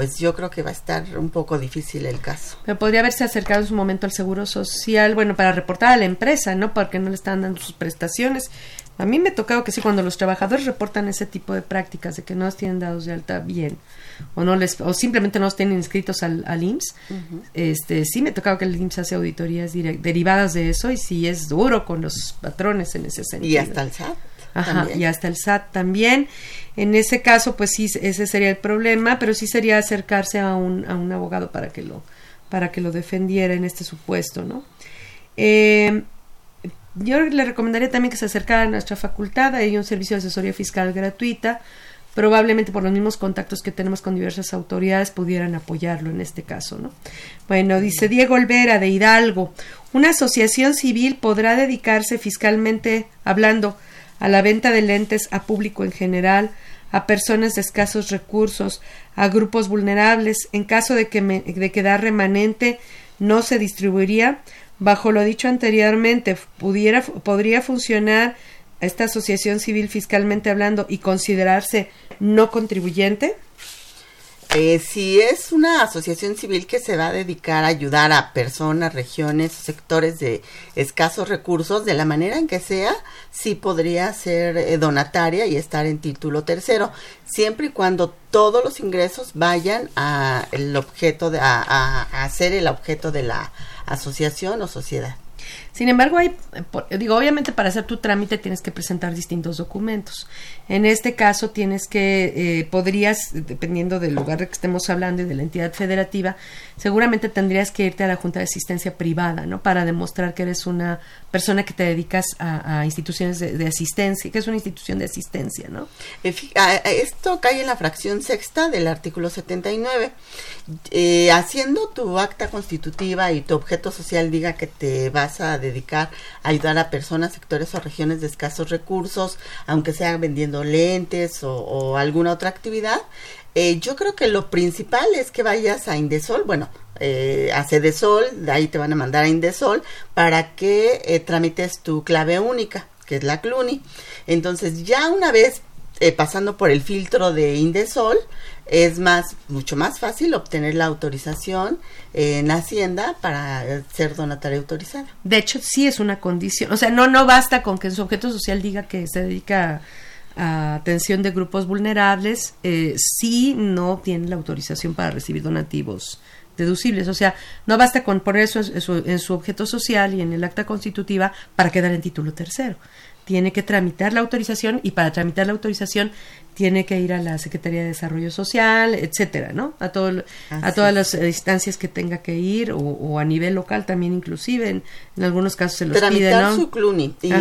pues yo creo que va a estar un poco difícil el caso. Pero podría haberse acercado en su momento al Seguro Social, bueno, para reportar a la empresa, ¿no? Porque no le están dando sus prestaciones. A mí me ha tocado que sí, cuando los trabajadores reportan ese tipo de prácticas, de que no los tienen dados de alta bien, o no les, o simplemente no los tienen inscritos al, al IMSS, este, sí me ha tocado que el IMSS hace auditorías derivadas de eso, y sí es duro con los patrones en ese sentido. Y hasta el SAT. Ajá, y hasta el SAT también. En ese caso, pues sí, ese sería el problema, pero sí sería acercarse a un, a un abogado para que lo, para que lo defendiera en este supuesto, ¿no? Eh, yo le recomendaría también que se acercara a nuestra facultad, hay un servicio de asesoría fiscal gratuita, probablemente por los mismos contactos que tenemos con diversas autoridades pudieran apoyarlo en este caso, ¿no? Bueno, dice Diego Olvera de Hidalgo, una asociación civil podrá dedicarse fiscalmente hablando a la venta de lentes a público en general, a personas de escasos recursos, a grupos vulnerables, en caso de, que de quedar remanente, no se distribuiría. Bajo lo dicho anteriormente, pudiera, podría funcionar esta asociación civil fiscalmente hablando y considerarse no contribuyente. Eh, si es una asociación civil que se va a dedicar a ayudar a personas, regiones, sectores de escasos recursos, de la manera en que sea, sí podría ser eh, donataria y estar en título tercero, siempre y cuando todos los ingresos vayan a el objeto de, a, a ser el objeto de la asociación o sociedad. Sin embargo, hay, digo, obviamente para hacer tu trámite tienes que presentar distintos documentos. En este caso tienes que, eh, podrías, dependiendo del lugar de que estemos hablando y de la entidad federativa, seguramente tendrías que irte a la Junta de Asistencia Privada, ¿no? Para demostrar que eres una persona que te dedicas a, instituciones de, asistencia, que es una institución de asistencia, ¿no? Esto cae en la fracción sexta del artículo 79. Eh, haciendo tu acta constitutiva y tu objeto social diga que te vas a dedicar a ayudar a personas, sectores o regiones de escasos recursos, aunque sea vendiendo lentes o, alguna otra actividad, eh, yo creo que lo principal es que vayas a Indesol, bueno, eh, a Cedesol, de ahí te van a mandar a Indesol para que eh, tramites tu clave única, que es la CLUNY. Entonces, ya una vez eh, pasando por el filtro de Indesol, es más, mucho más fácil obtener la autorización en Hacienda para ser donataria autorizada. De hecho, sí es una condición. O sea, no, no basta con que su objeto social diga que se dedica a, atención de grupos vulnerables, eh, si no tiene la autorización para recibir donativos deducibles. O sea, no basta con poner eso en su objeto social y en el acta constitutiva para quedar en título tercero tiene que tramitar la autorización y para tramitar la autorización tiene que ir a la Secretaría de Desarrollo Social, etcétera, ¿no? A todo, a todas las instancias que tenga que ir o, a nivel local también inclusive en, algunos casos se los Tramitar ¿no? su CLUNY y,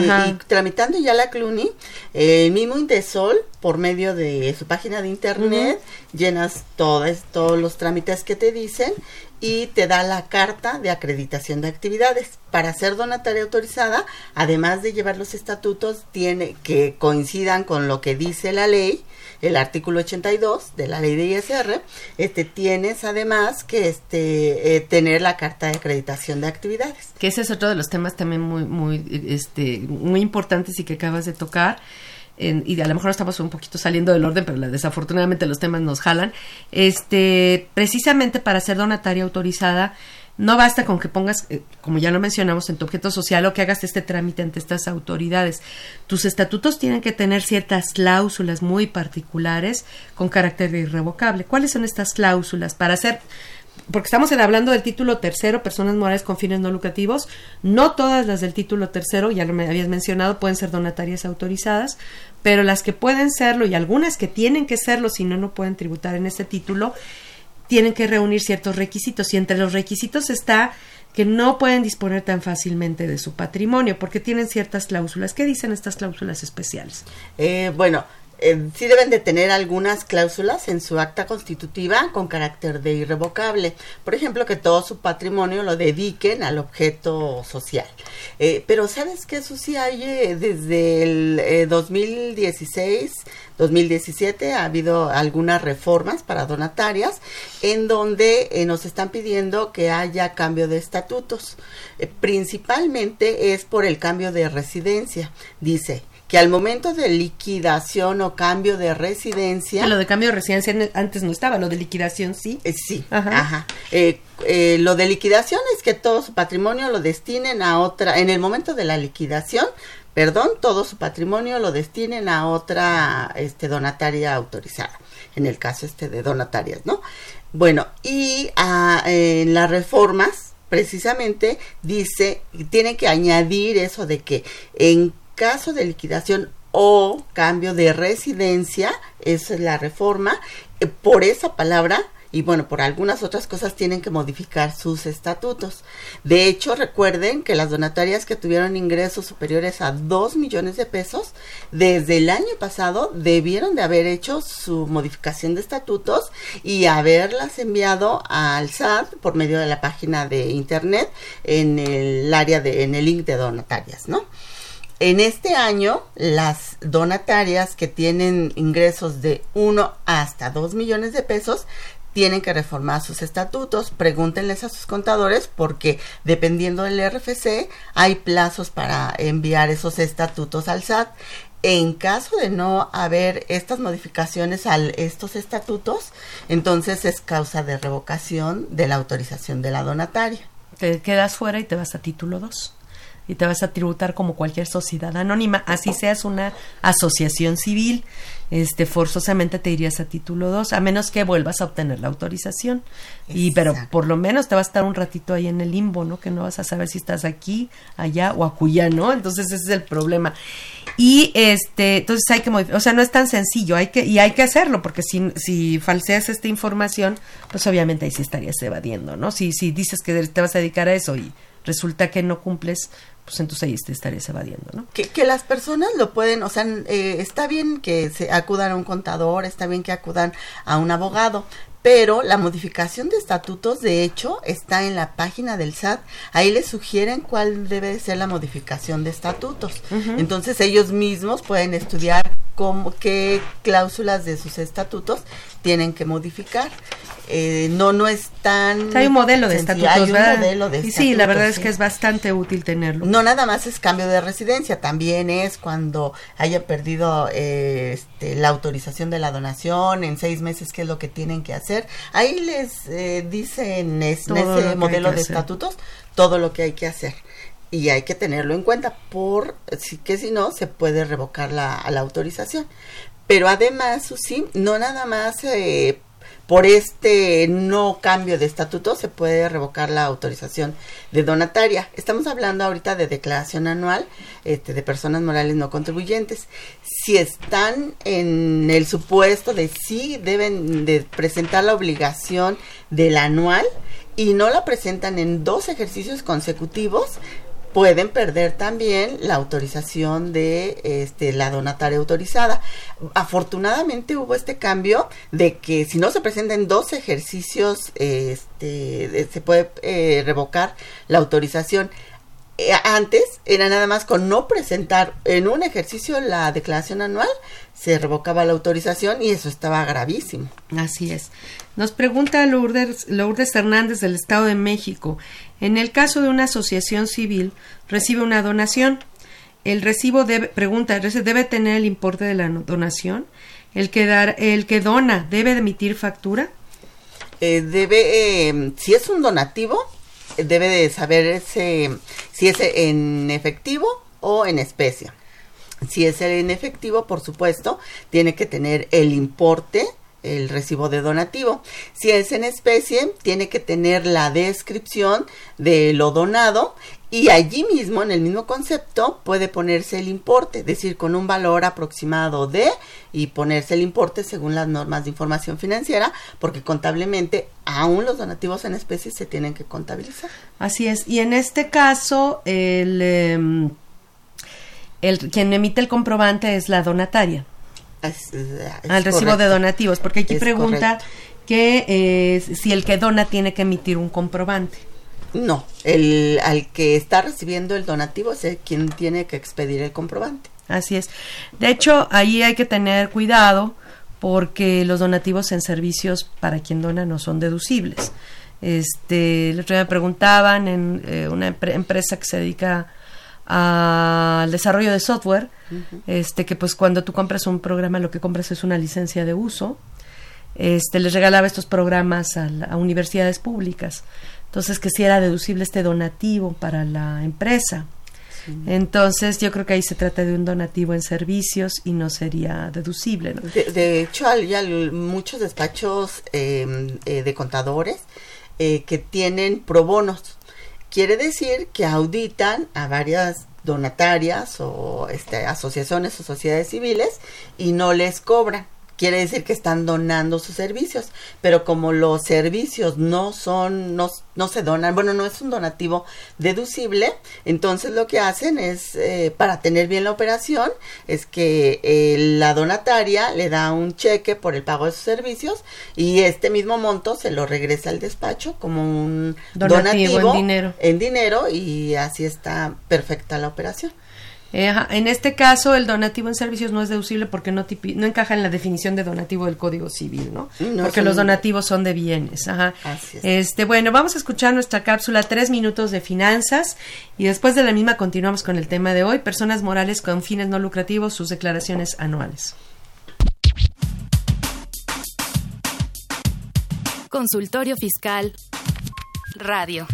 tramitando ya la CLUNY, eh, el mismo Indesol por medio de su página de internet llenas todos todos los trámites que te dicen y te da la carta de acreditación de actividades. Para ser donataria autorizada, además de llevar los estatutos, tiene que coincidan con lo que dice la ley el artículo 82 de la ley de ISR, este, tienes además que este, eh, tener la carta de acreditación de actividades. Que ese es otro de los temas también muy, muy, este, muy importantes y que acabas de tocar. Y a lo mejor estamos un poquito saliendo del orden, pero desafortunadamente los temas nos jalan. Este, precisamente para ser donataria autorizada, no basta con que pongas, eh, como ya lo mencionamos, en tu objeto social o que hagas este trámite ante estas autoridades. Tus estatutos tienen que tener ciertas cláusulas muy particulares con carácter irrevocable. ¿Cuáles son estas cláusulas? Para hacer, porque estamos hablando del título tercero, personas morales con fines no lucrativos. No todas las del título tercero, ya lo me habías mencionado, pueden ser donatarias autorizadas, pero las que pueden serlo y algunas que tienen que serlo, si no, no pueden tributar en ese título tienen que reunir ciertos requisitos y entre los requisitos está que no pueden disponer tan fácilmente de su patrimonio porque tienen ciertas cláusulas. ¿Qué dicen estas cláusulas especiales? Eh, bueno, eh, sí deben de tener algunas cláusulas en su acta constitutiva con carácter de irrevocable. Por ejemplo, que todo su patrimonio lo dediquen al objeto social. Eh, pero ¿sabes qué, Susi? Hay eh, desde el 2016, 2017 ha habido algunas reformas para donatarias en donde nos están pidiendo que haya cambio de estatutos. principalmente es por el cambio de residencia. Dice, que al momento de liquidación o cambio de residencia... lo de cambio de residencia antes no estaba, lo de liquidación sí. Eh, sí, ajá. Eh, eh, lo de liquidación es que todo su patrimonio lo destinen a otra, en el momento de la liquidación, perdón, todo su patrimonio lo destinen a otra este, donataria autorizada, en el caso este de donatarias, ¿no? Bueno, y ah, en las reformas precisamente dice, tiene que añadir eso de que en caso de liquidación o cambio de residencia, es la reforma, eh, por esa palabra y bueno, por algunas otras cosas tienen que modificar sus estatutos. De hecho, recuerden que las donatarias que tuvieron ingresos superiores a 2 millones de pesos, desde el año pasado debieron de haber hecho su modificación de estatutos y haberlas enviado al SAT por medio de la página de internet en el área de, en el link de donatarias, ¿no? En este año, las donatarias que tienen ingresos de 1 hasta 2 millones de pesos tienen que reformar sus estatutos. Pregúntenles a sus contadores porque dependiendo del RFC hay plazos para enviar esos estatutos al SAT. En caso de no haber estas modificaciones a estos estatutos, entonces es causa de revocación de la autorización de la donataria. Te quedas fuera y te vas a título 2 y te vas a tributar como cualquier sociedad anónima, así seas una asociación civil, este forzosamente te irías a título 2, a menos que vuelvas a obtener la autorización. Y pero por lo menos te vas a estar un ratito ahí en el limbo, ¿no? Que no vas a saber si estás aquí, allá o acullá, ¿no? Entonces ese es el problema. Y este, entonces hay que o sea, no es tan sencillo, hay que y hay que hacerlo porque si si falseas esta información, pues obviamente ahí sí estarías evadiendo, ¿no? Si si dices que te vas a dedicar a eso y resulta que no cumples, pues entonces ahí te estarías evadiendo, ¿no? Que, que las personas lo pueden, o sea, eh, está bien que se acudan a un contador, está bien que acudan a un abogado, pero la modificación de estatutos, de hecho, está en la página del SAT. Ahí les sugieren cuál debe ser la modificación de estatutos. Entonces ellos mismos pueden estudiar cómo, qué cláusulas de sus estatutos tienen que modificar. Eh, no, no es tan... Hay un modelo de estatutos, hay un modelo de sí, la verdad es que es bastante útil tenerlo. No nada más es cambio de residencia, también es cuando haya perdido eh, este, la autorización de la donación, en seis meses qué es lo que tienen que hacer. Ahí les eh, dicen en ese modelo de estatutos todo lo que hay que hacer y hay que tenerlo en cuenta por que si no se puede revocar la, la autorización pero además sí no nada más eh, por este no cambio de estatuto se puede revocar la autorización de donataria. Estamos hablando ahorita de declaración anual este, de personas morales no contribuyentes. Si están en el supuesto de sí deben de presentar la obligación del anual y no la presentan en dos ejercicios consecutivos, pueden perder también la autorización de este, la donataria autorizada. Afortunadamente hubo este cambio de que si no se presentan dos ejercicios, este, se puede eh, revocar la autorización. Eh, antes era nada más con no presentar en un ejercicio la declaración anual, se revocaba la autorización y eso estaba gravísimo. Así es. Nos pregunta Lourdes, Lourdes Hernández del Estado de México, en el caso de una asociación civil, recibe una donación. El recibo debe, pregunta, ¿debe tener el importe de la donación? ¿El que, dar, el que dona debe emitir factura? Eh, debe, eh, si es un donativo, debe de saber ese, si es en efectivo o en especie. Si es en efectivo, por supuesto, tiene que tener el importe el recibo de donativo. Si es en especie, tiene que tener la descripción de lo donado y allí mismo, en el mismo concepto, puede ponerse el importe, es decir, con un valor aproximado de y ponerse el importe según las normas de información financiera, porque contablemente aún los donativos en especie se tienen que contabilizar. Así es. Y en este caso, el, em, el quien emite el comprobante es la donataria. al recibo de donativos, porque aquí pregunta que eh, si el que dona tiene que emitir un comprobante. No, el al que está recibiendo el donativo es el quien tiene que expedir el comprobante. Así es. De hecho, ahí hay que tener cuidado porque los donativos en servicios para quien dona no son deducibles. Este, el otro día me preguntaban en eh, una empresa que se dedica al desarrollo de software, este que pues cuando tú compras un programa lo que compras es una licencia de uso. Este les regalaba estos programas a, a universidades públicas. Entonces, que si era deducible este donativo para la empresa. Entonces, yo creo que ahí se trata de un donativo en servicios y no sería deducible. De, hecho, hay, muchos despachos em, eh, de contadores eh, que tienen pro bonos. Quiere decir que auditan a varias donatarias o este, asociaciones o sociedades civiles y no les cobran quiere decir que están donando sus servicios, pero como los servicios no son, no, no se donan, bueno, no es un donativo deducible, entonces lo que hacen es, eh, para tener bien la operación, es que eh, la donataria le da un cheque por el pago de sus servicios y este mismo monto se lo regresa al despacho como un donativo, en dinero. En dinero y así está perfecta la operación. Eh, en este caso, el donativo en servicios no es deducible porque no, no encaja en la definición de donativo del Código Civil, ¿no? porque los donativos son de bienes. Ajá. Este, bueno, vamos a escuchar nuestra cápsula Tres minutos de finanzas y después de la misma continuamos con el tema de hoy, personas morales con fines no lucrativos, sus declaraciones anuales. Consultorio Fiscal Radio.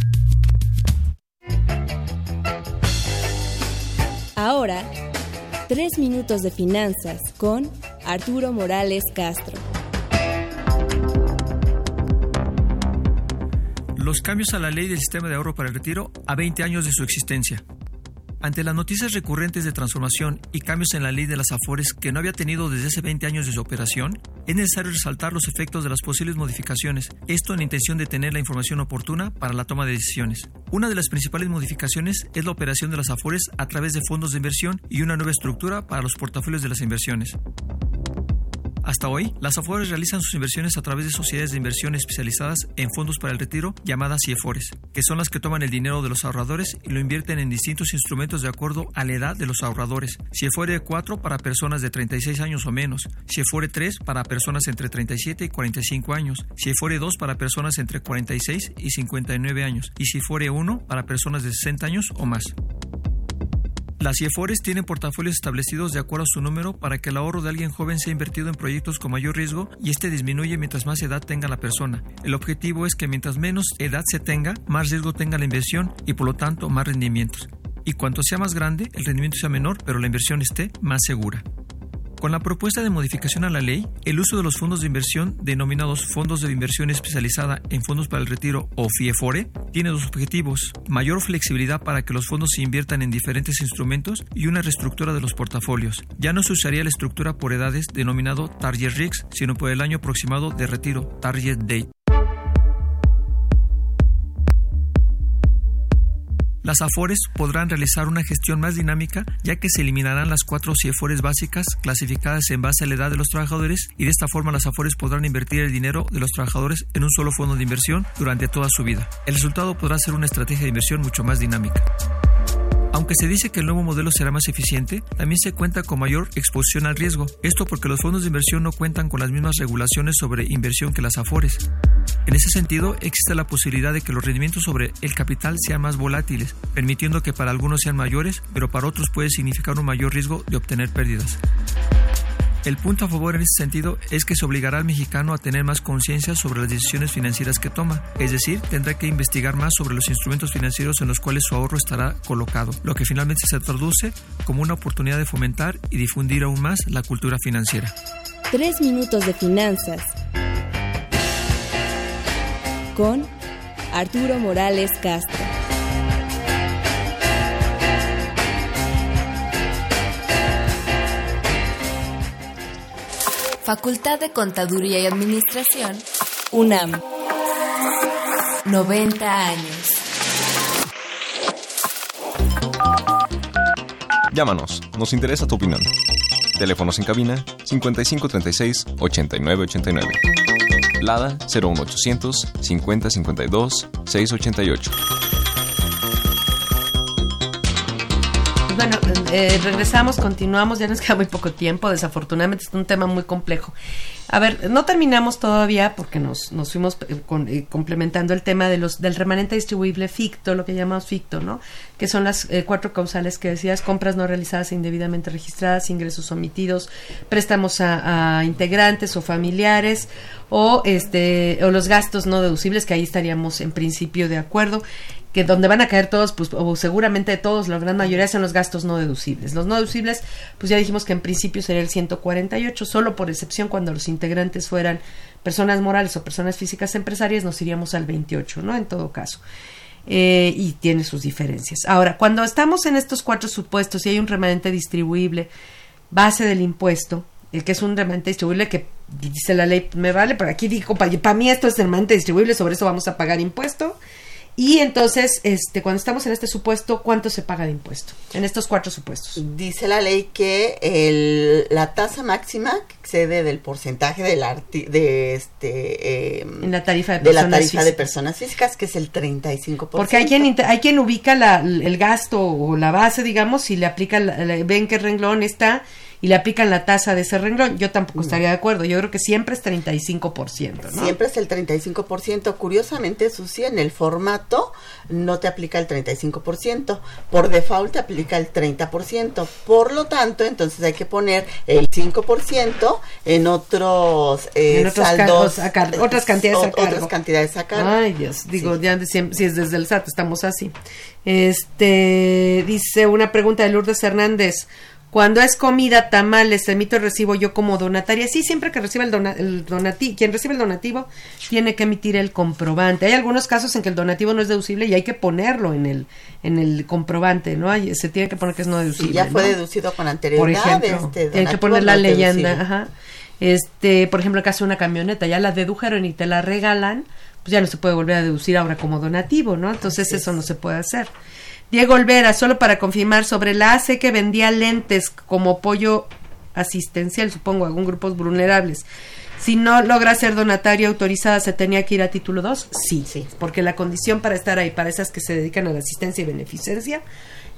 Ahora, tres minutos de finanzas con Arturo Morales Castro. Los cambios a la ley del sistema de ahorro para el retiro a 20 años de su existencia. Ante las noticias recurrentes de transformación y cambios en la ley de las AFORES que no había tenido desde hace 20 años de su operación, es necesario resaltar los efectos de las posibles modificaciones, esto en intención de tener la información oportuna para la toma de decisiones. Una de las principales modificaciones es la operación de las AFORES a través de fondos de inversión y una nueva estructura para los portafolios de las inversiones. Hasta hoy, las Afores realizan sus inversiones a través de sociedades de inversión especializadas en fondos para el retiro llamadas CIEFORES, que son las que toman el dinero de los ahorradores y lo invierten en distintos instrumentos de acuerdo a la edad de los ahorradores. CIEFORE 4 para personas de 36 años o menos, CIEFORE 3 para personas entre 37 y 45 años, CIEFORE 2 para personas entre 46 y 59 años y CIEFORE 1 para personas de 60 años o más. Las IEFORES tienen portafolios establecidos de acuerdo a su número para que el ahorro de alguien joven sea invertido en proyectos con mayor riesgo y este disminuye mientras más edad tenga la persona. El objetivo es que mientras menos edad se tenga, más riesgo tenga la inversión y por lo tanto más rendimientos. Y cuanto sea más grande, el rendimiento sea menor, pero la inversión esté más segura. Con la propuesta de modificación a la ley, el uso de los fondos de inversión denominados fondos de inversión especializada en fondos para el retiro o FIEFORE tiene dos objetivos, mayor flexibilidad para que los fondos se inviertan en diferentes instrumentos y una reestructura de los portafolios. Ya no se usaría la estructura por edades denominado Target Risk, sino por el año aproximado de retiro, Target Date. Las AFORES podrán realizar una gestión más dinámica ya que se eliminarán las cuatro CIEFORES básicas clasificadas en base a la edad de los trabajadores y de esta forma las AFORES podrán invertir el dinero de los trabajadores en un solo fondo de inversión durante toda su vida. El resultado podrá ser una estrategia de inversión mucho más dinámica. Aunque se dice que el nuevo modelo será más eficiente, también se cuenta con mayor exposición al riesgo. Esto porque los fondos de inversión no cuentan con las mismas regulaciones sobre inversión que las AFORES. En ese sentido, existe la posibilidad de que los rendimientos sobre el capital sean más volátiles, permitiendo que para algunos sean mayores, pero para otros puede significar un mayor riesgo de obtener pérdidas. El punto a favor en este sentido es que se obligará al mexicano a tener más conciencia sobre las decisiones financieras que toma, es decir, tendrá que investigar más sobre los instrumentos financieros en los cuales su ahorro estará colocado, lo que finalmente se traduce como una oportunidad de fomentar y difundir aún más la cultura financiera. Tres minutos de finanzas con Arturo Morales Castro. Facultad de Contaduría y Administración, UNAM. 90 años. Llámanos, nos interesa tu opinión. Teléfonos en cabina 5536 8989. Lada 01800 5052 688. Bueno, eh, regresamos, continuamos, ya nos [LAUGHS] queda muy poco tiempo, desafortunadamente es un tema muy complejo. A ver, no terminamos todavía porque nos, nos fuimos eh, con- eh, complementando el tema de los del remanente distribuible ficto, lo que llamamos ficto, ¿no? Que son las eh, cuatro causales que decías, compras no realizadas e indebidamente registradas, ingresos omitidos, préstamos a, a integrantes o familiares o este o los gastos no deducibles, que ahí estaríamos en principio de acuerdo que donde van a caer todos, pues, o seguramente todos, la gran mayoría son los gastos no deducibles. Los no deducibles, pues ya dijimos que en principio sería el 148, solo por excepción cuando los integrantes fueran personas morales o personas físicas empresarias, nos iríamos al 28, ¿no? En todo caso. Eh, y tiene sus diferencias. Ahora, cuando estamos en estos cuatro supuestos y hay un remanente distribuible, base del impuesto, el que es un remanente distribuible que dice la ley, me vale, pero aquí dijo, para mí esto es remanente distribuible, sobre eso vamos a pagar impuesto. Y entonces, este, cuando estamos en este supuesto, ¿cuánto se paga de impuesto? En estos cuatro supuestos. Dice la ley que el, la tasa máxima que excede del porcentaje del arti- de este eh, En la tarifa de de la personas tarifa de personas físicas que es el 35%. Porque hay quien, hay quien ubica la- el gasto o la base, digamos, y le aplica, la- la- ven qué renglón está y le aplican la tasa de ese renglón. Yo tampoco estaría de acuerdo. Yo creo que siempre es 35%, ¿no? Siempre es el 35%. Curiosamente, Susi, en el formato no te aplica el 35%. Por default te aplica el 30%. Por lo tanto, entonces hay que poner el 5% en otros, eh, En otros saldos. a otras cantidades a Otras cargo. cantidades a cargo. Ay, Dios, digo, ya de siempre, si es desde el SAT, estamos así. Este, dice una pregunta de Lourdes Hernández. Cuando es comida, tamales, emito el recibo yo como donataria. Sí, siempre que recibe el, dona, el donativo, quien recibe el donativo tiene que emitir el comprobante. Hay algunos casos en que el donativo no es deducible y hay que ponerlo en el, en el comprobante, ¿no? Hay- se tiene que poner que es no deducible. Si ya fue ¿no? deducido con por anterioridad, ejemplo, este, que poner la leyenda, ajá. Este, por ejemplo, el caso de una camioneta, ya la dedujeron y te la regalan, pues ya no se puede volver a deducir ahora como donativo, ¿no? Entonces eso no se puede hacer. Diego Olvera, solo para confirmar sobre la AC que vendía lentes como apoyo asistencial, supongo, a algún grupos vulnerables. Si no logra ser donataria autorizada, ¿se tenía que ir a título 2? Sí, sí, porque la condición para estar ahí, para esas que se dedican a la asistencia y beneficencia,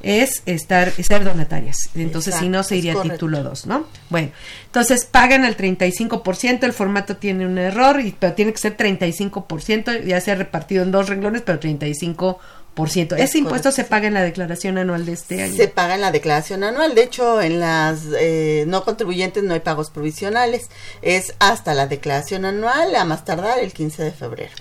es estar ser donatarias. Entonces, si no, se iría a título 2, ¿no? Bueno, entonces pagan el 35%, el formato tiene un error, y, pero tiene que ser 35%, ya sea repartido en dos renglones, pero 35%. Ese Es impuesto correcto. se paga en la declaración anual de este año. Se paga en la declaración anual. De hecho, en las eh, no contribuyentes no hay pagos provisionales. Es hasta la declaración anual, a más tardar el 15 de febrero.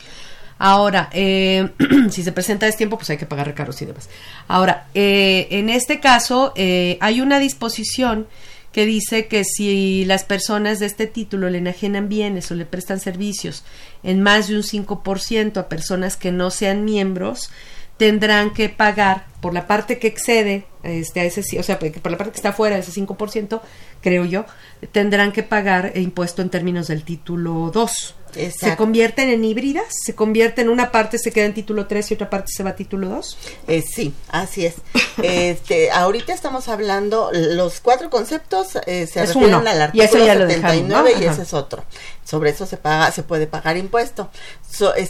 Ahora, eh, [CLEARS THROAT] si se presenta a tiempo, pues hay que pagar recargos y demás. Ahora, eh, en este caso, eh, hay una disposición que dice que si las personas de este título le enajenan bienes o le prestan servicios en más de un 5% a personas que no sean miembros, tendrán que pagar por la parte que excede este a ese o sea por la parte que está fuera de ese 5% creo yo tendrán que pagar impuesto en términos del título 2 ¿Se convierten en híbridas? ¿Se convierten, una parte se queda en título 3 y otra parte se va a título 2? Eh, sí, así es. este, ahorita estamos hablando, los cuatro conceptos eh, se refieren al artículo y 79 y ese es otro. Sobre eso se paga, se puede pagar impuesto.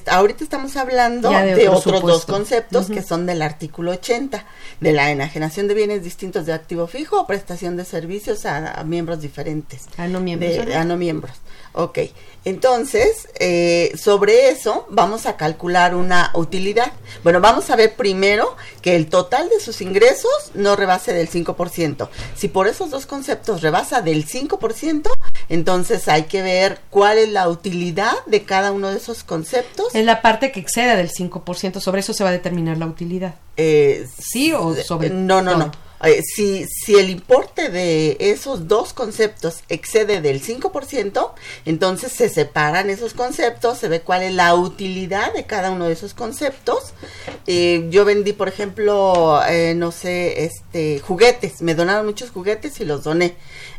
ahorita estamos hablando de, otros dos conceptos que son del artículo 80, de la enajenación de bienes distintos de activo fijo o prestación de servicios a, miembros diferentes. A no miembros. a no miembros. Ok, entonces, eh, sobre eso vamos a calcular una utilidad. Bueno, vamos a ver primero que el total de sus ingresos no rebase del 5%. Si por esos dos conceptos rebasa del 5%, entonces hay que ver cuál es la utilidad de cada uno de esos conceptos. En la parte que exceda del 5%, sobre eso se va a determinar la utilidad. Eh, ¿Sí o sobre No, no, no. Eh, si, el importe de esos dos conceptos excede del 5%, entonces se separan esos conceptos, se ve cuál es la utilidad de cada uno de esos conceptos. Eh, yo vendí, por ejemplo, eh, no sé, este, juguetes, me donaron muchos juguetes y los doné.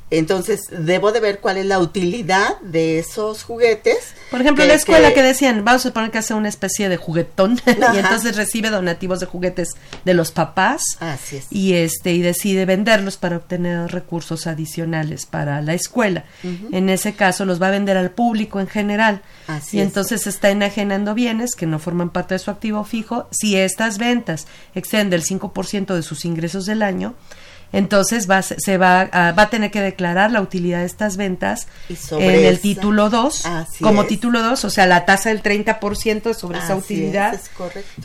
Entonces, debo de ver cuál es la utilidad de esos juguetes. Por ejemplo, en la escuela que, decían, vamos a suponer que hace una especie de juguetón [LAUGHS] y entonces recibe donativos de juguetes de los papás Así es. y este y decide venderlos para obtener recursos adicionales para la escuela. En ese caso los va a vender al público en general. Así y entonces está enajenando bienes que no forman parte de su activo fijo. Si estas ventas exceden del 5% de sus ingresos del año, entonces va, se va a, va a tener que declarar la utilidad de estas ventas en el título 2, como título 2, o sea, la tasa del 30% sobre esa utilidad.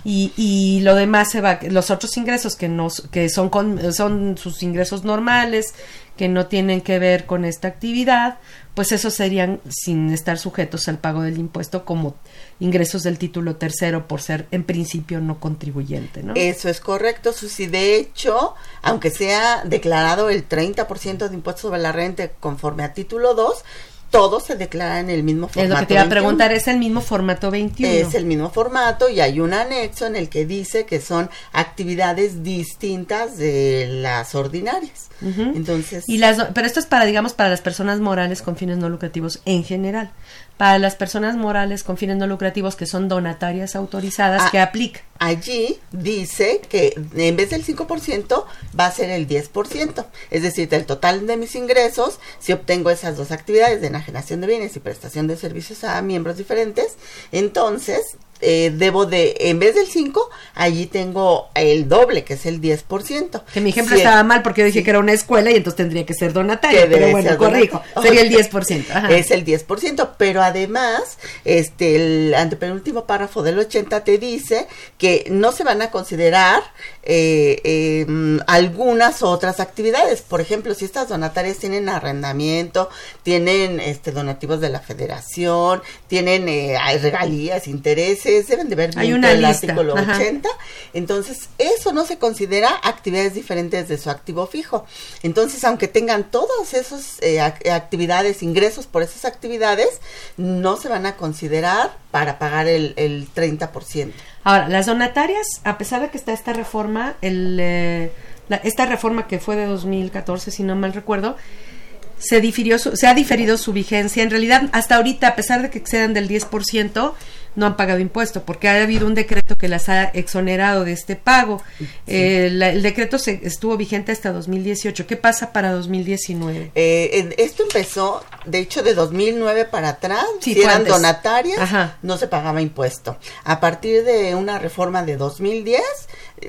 Y, y lo demás se va, los otros ingresos que, nos, que son, con, son sus ingresos normales, que no tienen que ver con esta actividad, pues esos serían sin estar sujetos al pago del impuesto como ingresos del título tercero por ser en principio no contribuyente, ¿no? Eso es correcto, Susi. De hecho, aunque sea declarado el 30% de impuesto sobre la renta conforme a título 2, todo se declara en el mismo formato. Es lo que te iba a preguntar, ¿es el mismo formato 21? Es el mismo formato y hay un anexo en el que dice que son actividades distintas de las ordinarias. Entonces. Y las, pero esto es para, digamos, para las personas morales con fines no lucrativos en general. Para las personas morales con fines no lucrativos que son donatarias autorizadas, que aplica? Allí dice que en vez del 5% va a ser el 10%. Es decir, del total de mis ingresos, si obtengo esas dos actividades de enajenación de bienes y prestación de servicios a miembros diferentes, entonces eh, debo de, en vez del 5, allí tengo el doble, que es el 10%. Que mi ejemplo estaba mal porque yo dije que era una escuela y entonces tendría que ser donatario, pero bueno, corrijo, sería el 10%. Es el 10%, pero además, este, el antepenúltimo párrafo del 80 te dice que no se van a considerar eh, em, algunas otras actividades. Por ejemplo, si estas donatarias tienen arrendamiento, tienen este donativos de la federación, tienen eh, regalías, intereses, deben de ver bien el artículo 80. Entonces, eso no se considera actividades diferentes de su activo fijo. Entonces, aunque tengan todas esas eh, actividades, ingresos por esas actividades, no se van a considerar para pagar el, el 30%. Ahora, las donatarias, a pesar de que está esta reforma, el, eh, esta reforma que fue de 2014, si no mal recuerdo, se, difirió se ha diferido su vigencia. En realidad, hasta ahorita, a pesar de que excedan del 10%, no han pagado impuesto, porque ha habido un decreto que las ha exonerado de este pago. Eh, el decreto se, estuvo vigente hasta 2018. ¿Qué pasa para 2019? Eh, esto empezó, de hecho, de 2009 para atrás, si eran donatarias, no se pagaba impuesto. A partir de una reforma de 2010,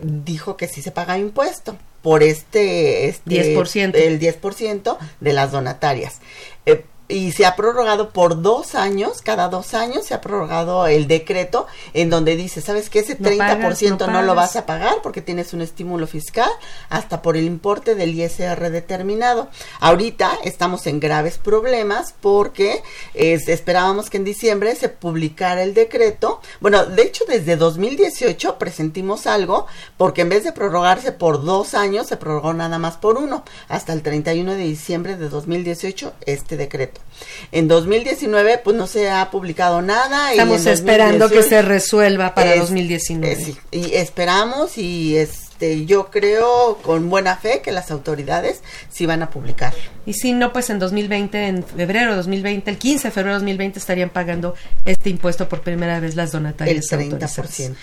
dijo que sí se pagaba impuesto por este, este 10%. el 10% de las donatarias. Eh, y se ha prorrogado por dos años, cada dos años se ha prorrogado el decreto en donde dice, ¿sabes que Ese 30% no, lo vas a pagar porque tienes un estímulo fiscal hasta por el importe del ISR determinado. Ahorita estamos en graves problemas porque esperábamos que en diciembre se publicara el decreto. Bueno, de hecho desde 2018 presentimos algo porque en vez de prorrogarse por dos años, se prorrogó nada más por uno, hasta el 31 de diciembre de 2018 este decreto. En 2019 pues no se ha publicado nada. Estamos esperando que se resuelva para 2019. y esperamos y este yo creo con buena fe que las autoridades sí van a publicar. Y si no, pues en 2020, en febrero de 2020, el 15 de febrero de 2020 estarían pagando este impuesto por primera vez las donatarias. El 30%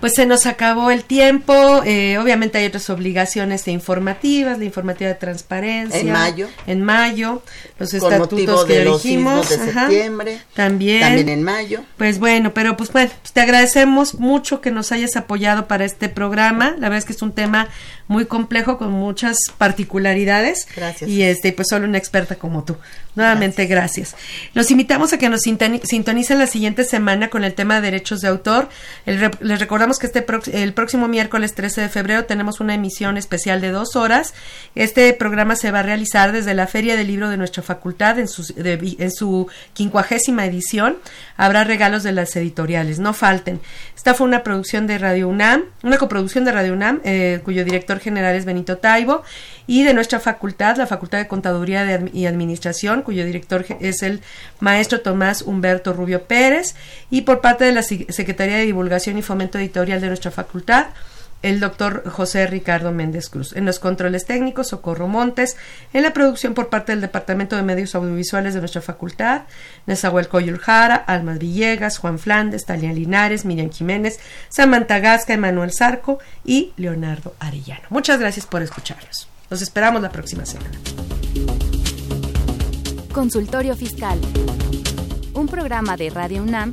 pues se nos acabó el tiempo. Eh, obviamente hay otras obligaciones informativas, la informativa de transparencia. En mayo. En mayo. Los estatutos que de dijimos. de septiembre. También. También en mayo. Pues bueno, pero pues bueno, pues te agradecemos mucho que nos hayas apoyado para este programa. La verdad es que es un tema muy complejo con muchas particularidades. Gracias. Y este, pues solo una experta como tú. Nuevamente, gracias. Los invitamos a que nos sintonicen la siguiente semana con el tema de derechos de autor. les recordamos que este el próximo miércoles 13 de febrero tenemos una emisión especial de dos horas. Este programa se va a realizar desde la Feria del Libro de nuestra facultad en su, en su quincuagésima edición. Habrá regalos de las editoriales, no falten. Esta fue una producción de Radio UNAM, una coproducción de Radio UNAM, eh, cuyo director general es Benito Taibo, y de nuestra facultad, la Facultad de Contaduría y Administración, cuyo director es el maestro Tomás Humberto Rubio Pérez, y por parte de la Secretaría de Divulgación y Fomento Editorial de nuestra facultad, el doctor José Ricardo Méndez Cruz. En los controles técnicos, Socorro Montes. En la producción por parte del Departamento de Medios Audiovisuales de nuestra facultad, Nezahuel Coyuljara, Almas Villegas, Juan Flandes, Talia Linares, Miriam Jiménez, Samantha Gasca, Emanuel Zarco y Leonardo Arellano. Muchas gracias por escucharnos. Nos esperamos la próxima semana. Consultorio Fiscal. Un programa de Radio UNAM